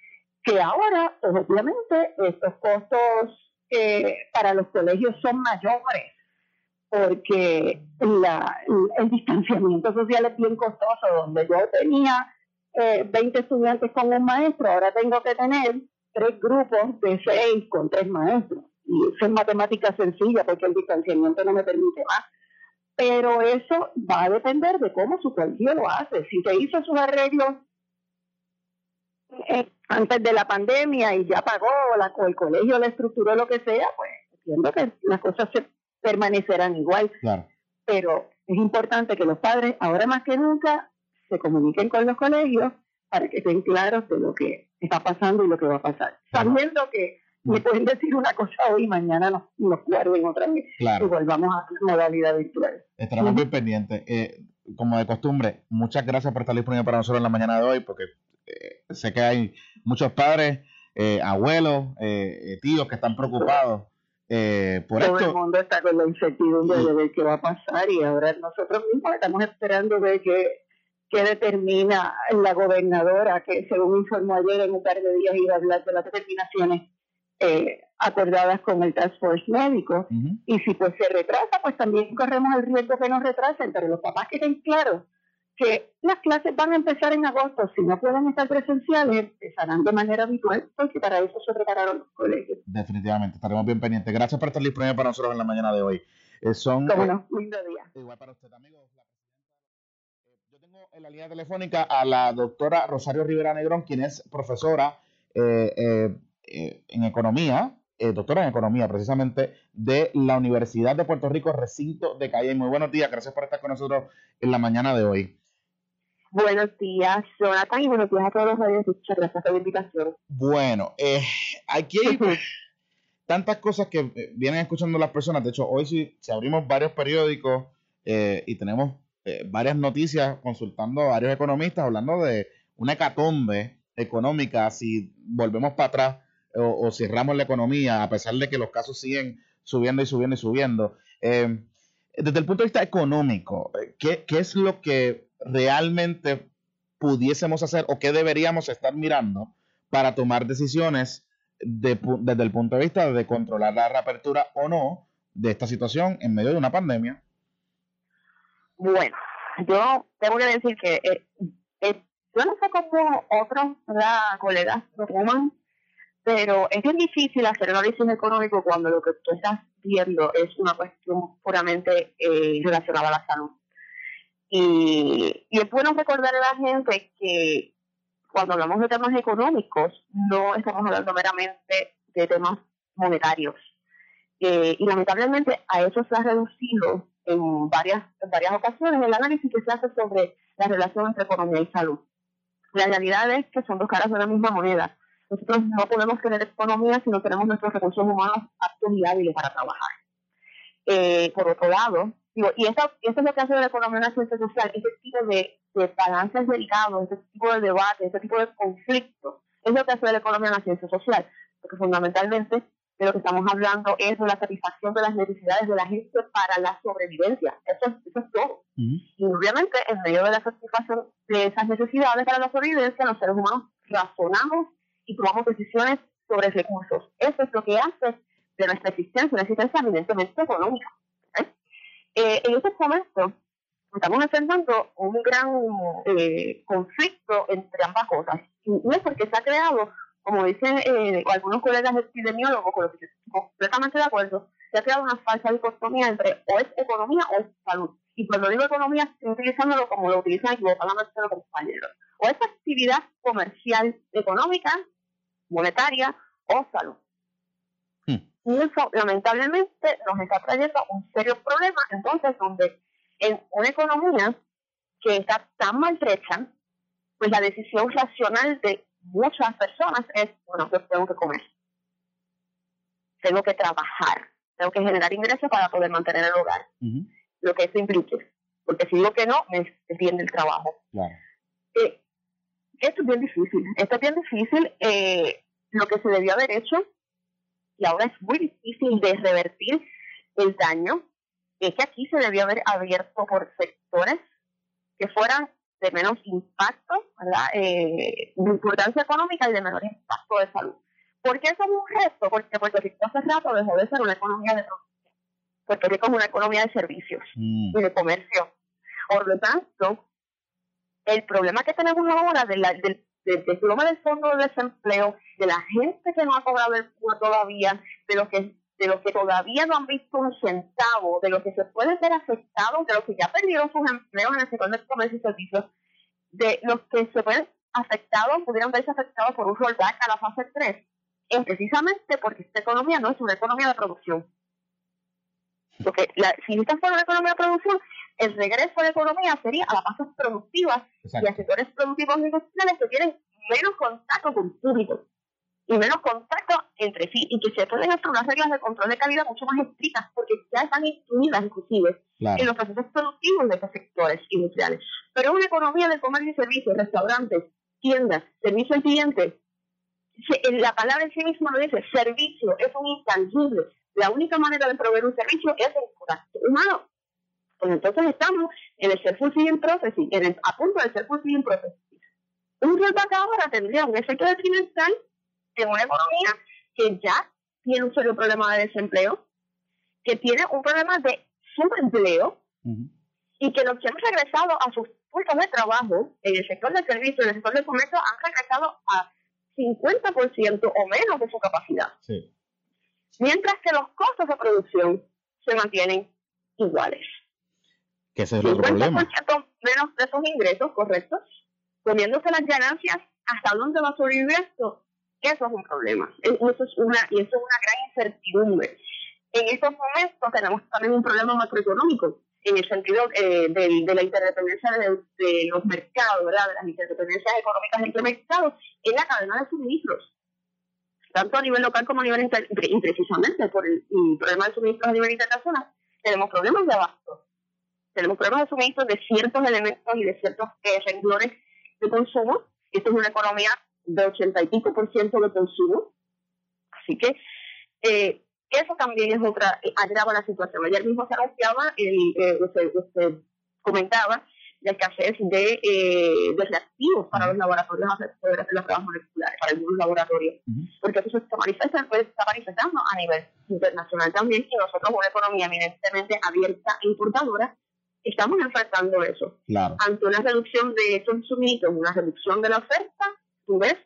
Que ahora, obviamente, estos costos eh, para los colegios son mayores, porque la, el distanciamiento social es bien costoso, donde yo tenía eh, 20 estudiantes con un maestro, ahora tengo que tener tres grupos de seis con tres maestros y eso es matemática sencilla porque el distanciamiento no me permite más. Pero eso va a depender de cómo su colegio lo hace. Si se hizo sus arreglos eh, antes de la pandemia y ya pagó la, o el colegio le estructuró lo que sea, pues entiendo que las cosas se permanecerán igual. Pero es importante que los padres, ahora más que nunca, se comuniquen con los colegios para que estén claros de lo que está pasando y lo que va a pasar. Sabiendo que me pueden decir una cosa hoy y mañana nos, nos guarden otra vez y volvamos a la modalidad virtual. Estaremos muy pendientes. Eh, como de costumbre, muchas gracias por estar disponible para nosotros en la mañana de hoy, porque eh, sé que hay muchos padres, eh, abuelos, tíos que están preocupados. por Todo el mundo está con la incertidumbre de ver qué va a pasar y ahora nosotros mismos estamos esperando ver qué, qué determina la gobernadora, que según informó ayer en un par de días iba a hablar de las determinaciones eh, acordadas con el Task Force médico. Y si pues se retrasa, pues también corremos el riesgo que nos retrasen, pero los papás que estén claros que las clases van a empezar en agosto, si no pueden estar presenciales, empezarán de manera habitual, porque para eso se prepararon los colegios. Definitivamente, estaremos bien pendientes. Gracias por estar disponible para nosotros en la mañana de hoy. Eh, son, Cómo no, lindo día. Igual para usted, amigos. Eh, yo tengo en la línea telefónica a la doctora Rosario Rivera Negrón, quien es profesora eh, eh, en economía, eh, doctora en economía precisamente, de la Universidad de Puerto Rico, recinto de Calle. Muy buenos días, gracias por estar con nosotros en la mañana de hoy. Buenos días, Jonathan, y buenos días a todos los radios. Muchas gracias por la invitación. Bueno, eh, aquí hay tantas cosas que eh, vienen escuchando las personas. De hecho, hoy si, si abrimos varios periódicos eh, y tenemos eh, varias noticias consultando a varios economistas hablando de una hecatombe económica si volvemos para atrás o, cerramos la economía, a pesar de que los casos siguen subiendo y subiendo y subiendo. Eh, desde el punto de vista económico, ¿qué, ¿qué, es lo que realmente pudiésemos hacer o qué deberíamos estar mirando para tomar decisiones desde el punto de vista de controlar la reapertura o no de esta situación en medio de una pandemia? Bueno, yo tengo que decir que eh, eh, yo no sé cómo otros colegas lo toman, pero es bien difícil hacer análisis económico cuando lo que tú estás viendo es una cuestión puramente eh, relacionada a la salud. Y, es bueno recordar a la gente que cuando hablamos de temas económicos, no estamos hablando meramente de temas monetarios. Eh, y lamentablemente a eso se ha reducido en varias, en varias ocasiones el análisis que se hace sobre la relación entre economía y salud. La realidad es que son dos caras de una misma moneda. Nosotros no podemos tener economía si no tenemos nuestros recursos humanos aptos y hábiles para trabajar. Eh, por otro lado, digo, y esto, es lo que hace la economía una ciencia social, ese tipo de, de balances delicados, ese tipo de debate, ese tipo de conflictos, es lo que hace la economía una ciencia social, porque fundamentalmente de lo que estamos hablando es de la satisfacción de las necesidades de la gente para la sobrevivencia. Eso, eso es todo. Y obviamente, en medio de la satisfacción de esas necesidades para la sobrevivencia, los seres humanos razonamos y tomamos decisiones sobre recursos. Eso es lo que hace de nuestra existencia una existencia evidentemente económica. ¿eh? Eh, en este momento estamos enfrentando un gran eh, conflicto entre ambas cosas. Y no es porque se ha creado como dicen eh, algunos colegas epidemiólogos, con los que estoy completamente de acuerdo, se ha creado una falsa dicotomía entre o es economía o es salud. Y cuando digo economía, estoy utilizándolo como lo utilizan equivocadamente los compañeros. O es actividad comercial económica, monetaria o salud. Hmm. Y eso, lamentablemente, nos está trayendo un serio problema, entonces, donde en una economía que está tan maltrecha, pues la decisión racional de muchas personas es, bueno, yo tengo que comer, tengo que trabajar, tengo que generar ingresos para poder mantener el hogar, lo que eso implique, porque si digo que no, me extiende el trabajo. Eh, esto es bien difícil, esto es bien difícil, eh, lo que se debió haber hecho, y ahora es muy difícil de revertir el daño, es que aquí se debió haber abierto por sectores que fueran de menos impacto, ¿verdad? Eh, de importancia económica y de menor impacto de salud. ¿Por qué eso es un reto? Porque Puerto Rico hace rato dejó de ser una economía de producción. Puerto Rico es una economía de servicios mm. y de comercio. Por lo tanto, el problema que tenemos ahora del, del, del, del fondo de desempleo, de la gente que no ha cobrado el todavía, de los que de los que todavía no han visto un centavo, de los que se pueden ver afectados, de los que ya perdieron sus empleos en el sector de comercio y servicios, de los que se pueden afectados, pudieran verse afectados por un rollback a la fase 3, es precisamente porque esta economía no es una economía de producción. Porque la, si fuera una economía de producción, el regreso de la economía sería a las fases productivas. Y a sectores productivos industriales que tienen menos contacto con el público. Y menos contacto entre sí. Y que se pueden hacer unas reglas de control de calidad mucho más estrictas porque ya están incluidas inclusive en los procesos productivos de estos sectores industriales. Pero una economía de comercio y servicios, restaurantes, tiendas, servicio al cliente, la palabra en sí misma lo dice, servicio es un intangible. La única manera de proveer un servicio es el corazón humano. Pues entonces estamos en el self-fulfilling processing, en el, a punto del self-fulfilling processing. Un rollback ahora tendría un efecto detrimental en una economía que ya tiene un serio problema de desempleo, que tiene un problema de subempleo y que los que han regresado a sus puestos de trabajo en el sector del servicio, en el sector del comercio, han regresado a 50% o menos de su capacidad. Mientras que los costos de producción se mantienen iguales. Que ese es el problema. menos de esos ingresos, correcto, poniéndose las ganancias, ¿hasta dónde va a sobrevivir esto? Eso es un problema. Eso es una, y eso es una gran incertidumbre. En estos momentos tenemos también un problema macroeconómico. en el sentido eh, de, la interdependencia de, los mercados, ¿verdad? de las interdependencias económicas entre mercados, en la cadena de suministros, tanto a nivel local como a nivel internacional, y precisamente por el, problema de suministros a nivel internacional, tenemos problemas de abasto, tenemos problemas de suministros de ciertos elementos y de ciertos eh, renglones de consumo. Esto es una economía de ochenta y pico por ciento de consumo, así que eh, eso también es otra, eh, agrava la situación. Ayer mismo se anunciaba, el, eh, usted, comentaba, la escasez de, eh, de reactivos para los laboratorios a poder hacer las pruebas moleculares, para algunos laboratorios, porque eso se está, manifestando, está manifestando a nivel internacional también, y nosotros, una economía eminentemente abierta e importadora, estamos enfrentando eso. Ante una reducción de esos suministros, una reducción de la oferta, tú ves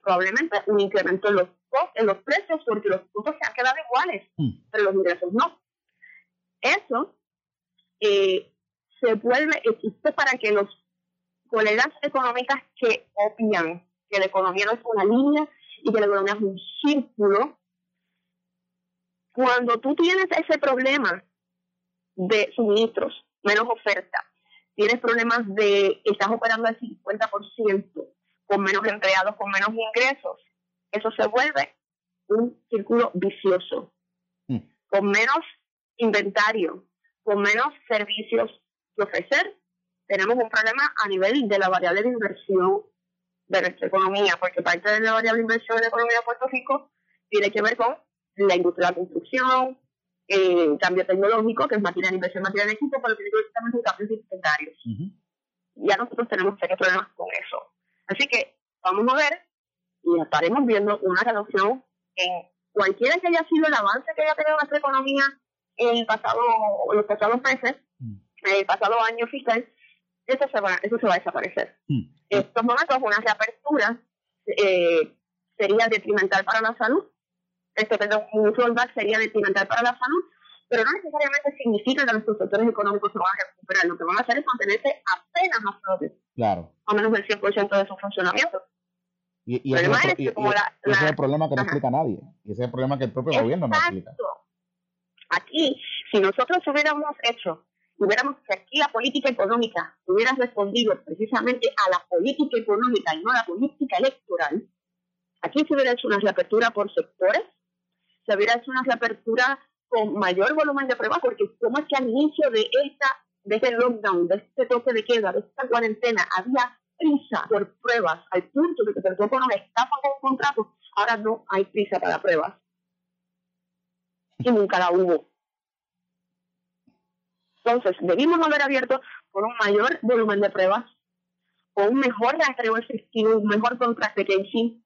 probablemente un incremento en los en los precios porque los costos se han quedado iguales, mm. pero los ingresos no. Eso eh, se vuelve, existe para que los colegas económicas que opinan que la economía no es una línea y que la economía es un círculo, cuando tú tienes ese problema de suministros, menos oferta, tienes problemas de, estás operando al 50%, con menos empleados, con menos ingresos, eso se vuelve un círculo vicioso, mm. con menos inventario, con menos servicios que ofrecer, tenemos un problema a nivel de la variable de inversión de nuestra economía, porque parte de la variable de inversión de la economía de Puerto Rico tiene que ver con la industria de la construcción, el cambio tecnológico, que es materia de inversión, materia de equipo, pero tiene que ver también con cambios inventarios. Ya nosotros tenemos serios problemas con eso. Así que vamos a ver y estaremos viendo una reducción en cualquiera que haya sido el avance que haya tenido nuestra economía en el pasado, los pasados meses, en el pasado año fiscal, eso se va, eso se va a desaparecer. Mm. En estos momentos, una reapertura eh, sería detrimental para la salud. Este, perdón, un rollback sería detrimental para la salud, pero no necesariamente significa que nuestros sectores económicos se van a recuperar. Lo que van a hacer es mantenerse apenas a flote. Claro. A menos del 100% de su funcionamiento. Y, ese, es el problema que no explica nadie. Y ese es el problema que el propio gobierno no explica. Aquí, si nosotros hubiéramos hecho, hubiéramos que aquí la política económica hubiera respondido precisamente a la política económica y no a la política electoral, aquí se hubiera hecho una reapertura por sectores, se hubiera hecho una reapertura con mayor volumen de pruebas, porque como es que al inicio de esta de este lockdown, de este toque de queda, de esta cuarentena, había prisa por pruebas al punto de que el cuerpo nos estafa con un contrato, ahora no hay prisa para pruebas. Y nunca la hubo. Entonces, debimos haber abierto con un mayor volumen de pruebas, con un mejor rastreo efectivo, un mejor contract tracing,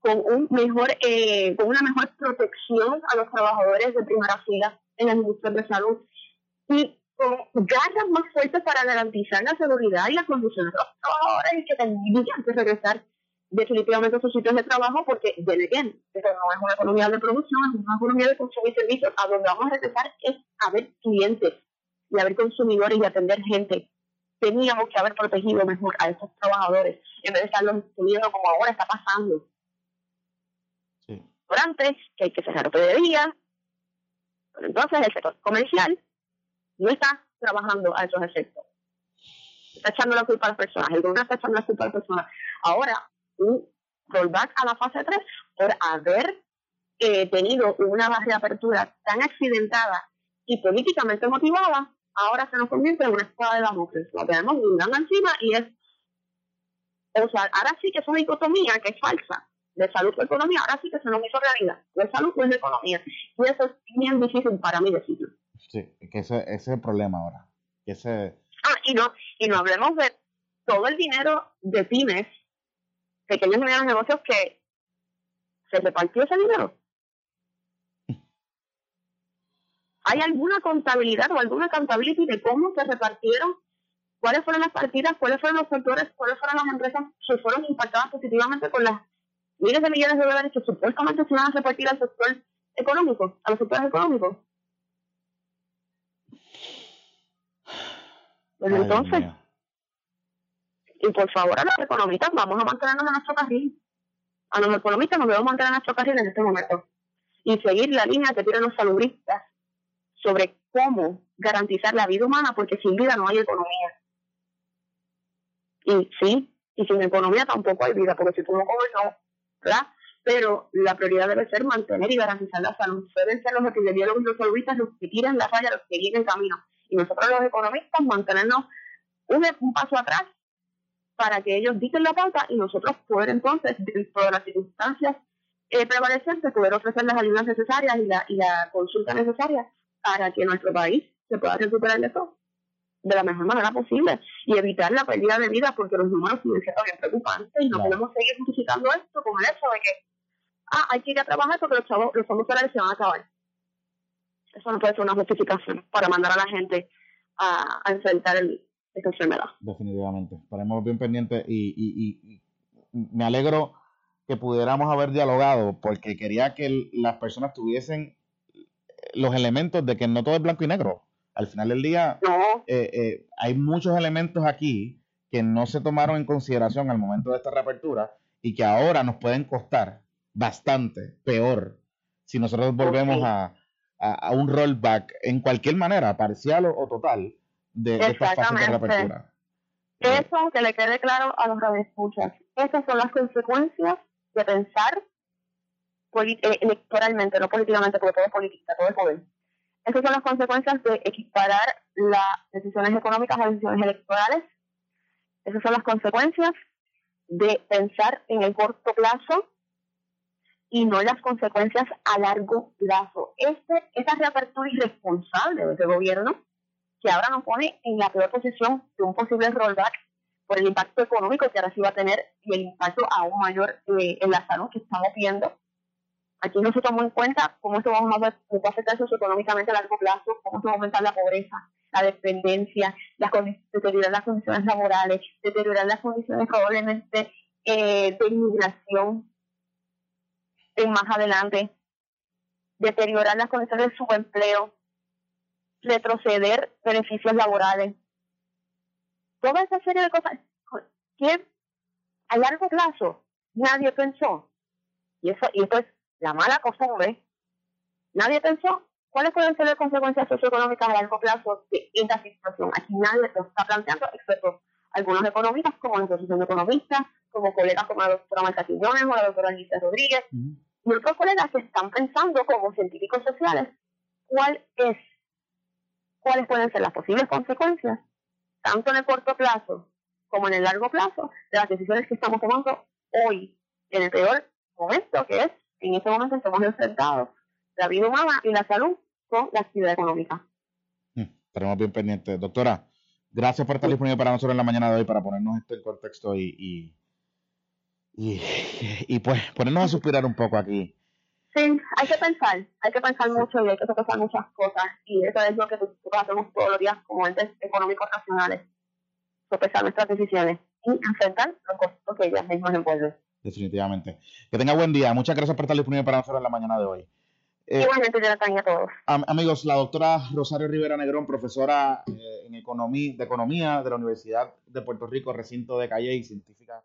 con un mejor, eh, con una mejor protección a los trabajadores de primera fila en las industrias de salud y con garras más fuertes para garantizar la seguridad y las condiciones de los trabajadores y que tendrían que regresar definitivamente a sus sitios de trabajo porque, de again, pero no es una economía de producción, es una economía de consumo y servicios. A donde vamos a regresar es a ver clientes y a ver consumidores y atender gente. Teníamos que haber protegido mejor a esos trabajadores en vez de estarlos teniendo como ahora está pasando. Sí. Por antes, que hay que cerrar día pero entonces el sector comercial no está trabajando a esos efectos. Está echando la culpa a las personas, el gobierno está echando la culpa a las personas. Ahora, un rollback a la fase 3 por haber eh, tenido una reapertura tan accidentada y políticamente motivada, ahora se nos convierte en una espada de Damocles. La tenemos mirando encima y es. O sea, ahora sí que es una dicotomía que es falsa de salud o economía, ahora sí que se nos hizo realidad. De salud o de economía. Y eso es bien difícil para mí decirlo. Sí, que ese, es el problema ahora. ese... Ah, y no, y no hablemos de todo el dinero de pymes, pequeños y medianos negocios que se repartió ese dinero. ¿Hay alguna contabilidad o alguna accountability de cómo se repartieron? ¿Cuáles fueron las partidas? ¿Cuáles fueron los sectores? ¿Cuáles fueron las empresas que fueron impactadas positivamente con las miles de millones de dólares que supuestamente se iban a repartir al sector económico, a los sectores económicos? Pues entonces, y por favor a los economistas, vamos a mantenernos en nuestro carril. A los economistas nos debemos mantener en nuestro carril en este momento. Y seguir la línea que tienen los saludistas sobre cómo garantizar la vida humana, porque sin vida no hay economía. Y sí, y sin economía tampoco hay vida, porque si tú no comes, no. Pero la prioridad debe ser mantener y garantizar la salud. Deben ser los epidemiólogos y los saludistas los que tiran la raya, los que guíen el camino. Y nosotros los economistas mantenernos un, paso atrás para que ellos dicten la pauta y nosotros poder entonces, dentro de las circunstancias eh, prevalecentes, poder ofrecer las ayudas necesarias y la, y la consulta necesaria para que nuestro país se pueda recuperar de eso de la mejor manera posible y evitar la pérdida de vidas porque los números siguen siendo bien preocupantes y no podemos seguir justificando esto con el hecho de que ah, hay que ir a trabajar porque los, chavos, los fondos salarios se van a acabar. Eso no puede ser una justificación para mandar a la gente a, a enfrentar el, esta enfermedad. Definitivamente. Estaremos bien pendientes y, y, y, me alegro que pudiéramos haber dialogado porque quería que las personas tuviesen los elementos de que no todo es blanco y negro al final del día, eh, eh, hay muchos elementos aquí que no se tomaron en consideración al momento de esta reapertura y que ahora nos pueden costar bastante peor si nosotros volvemos a, un rollback en cualquier manera, parcial o, total, de, esta fase de reapertura. Eso, que le quede claro a los radioescuchas. Esas son las consecuencias de pensar electoralmente, no políticamente, porque todo es política, todo es poder. Esas son las consecuencias de equiparar las decisiones económicas a decisiones electorales. Esas son las consecuencias de pensar en el corto plazo y no las consecuencias a largo plazo. Este, esta reapertura irresponsable de este gobierno, que ahora nos pone en la peor posición de un posible rollback por el impacto económico que ahora sí va a tener y el impacto aún mayor eh, en la salud que estamos viendo Aquí no se tomó en cuenta cómo esto vamos a ver, cómo va a afectar socioeconómicamente a largo plazo, cómo se va a aumentar la pobreza, la dependencia, las deteriorar las condiciones laborales, deteriorar las condiciones probablemente eh, de inmigración en más adelante, deteriorar las condiciones de subempleo, retroceder beneficios laborales. Toda esa serie de cosas que a largo plazo nadie pensó. Y eso, y esto es la mala costumbre, nadie pensó cuáles pueden ser las consecuencias socioeconómicas a largo plazo de esta situación. Aquí nadie lo está planteando, excepto algunos economistas, como la Asociación de Economistas, como colegas como la doctora Marta Quiñones o la doctora Alicia Rodríguez, y otros colegas que están pensando como científicos sociales cuál es, cuáles pueden ser las posibles consecuencias, tanto en el corto plazo como en el largo plazo, de las decisiones que estamos tomando hoy, en el peor momento que es en este momento estamos enfrentados la vida humana y la salud con la actividad económica. Hmm, estaremos bien pendientes. Doctora, gracias por estar disponible para nosotros en la mañana de hoy para ponernos esto en contexto y, y, y, pues ponernos a suspirar un poco aquí. Sí, hay que pensar, hay que pensar mucho y hay que pensar muchas cosas y eso es lo que nosotros hacemos todos los días como entes económicos nacionales, sopesar nuestras decisiones y enfrentar los costos que ellas mismas envuelven definitivamente. Que tenga buen día. Muchas gracias por estar disponible para nosotros en la mañana de hoy. Eh, Igualmente, yo a todos. amigos, la doctora Rosario Rivera Negrón, profesora eh, en economía, de Economía de la Universidad de Puerto Rico, recinto de Calle y científica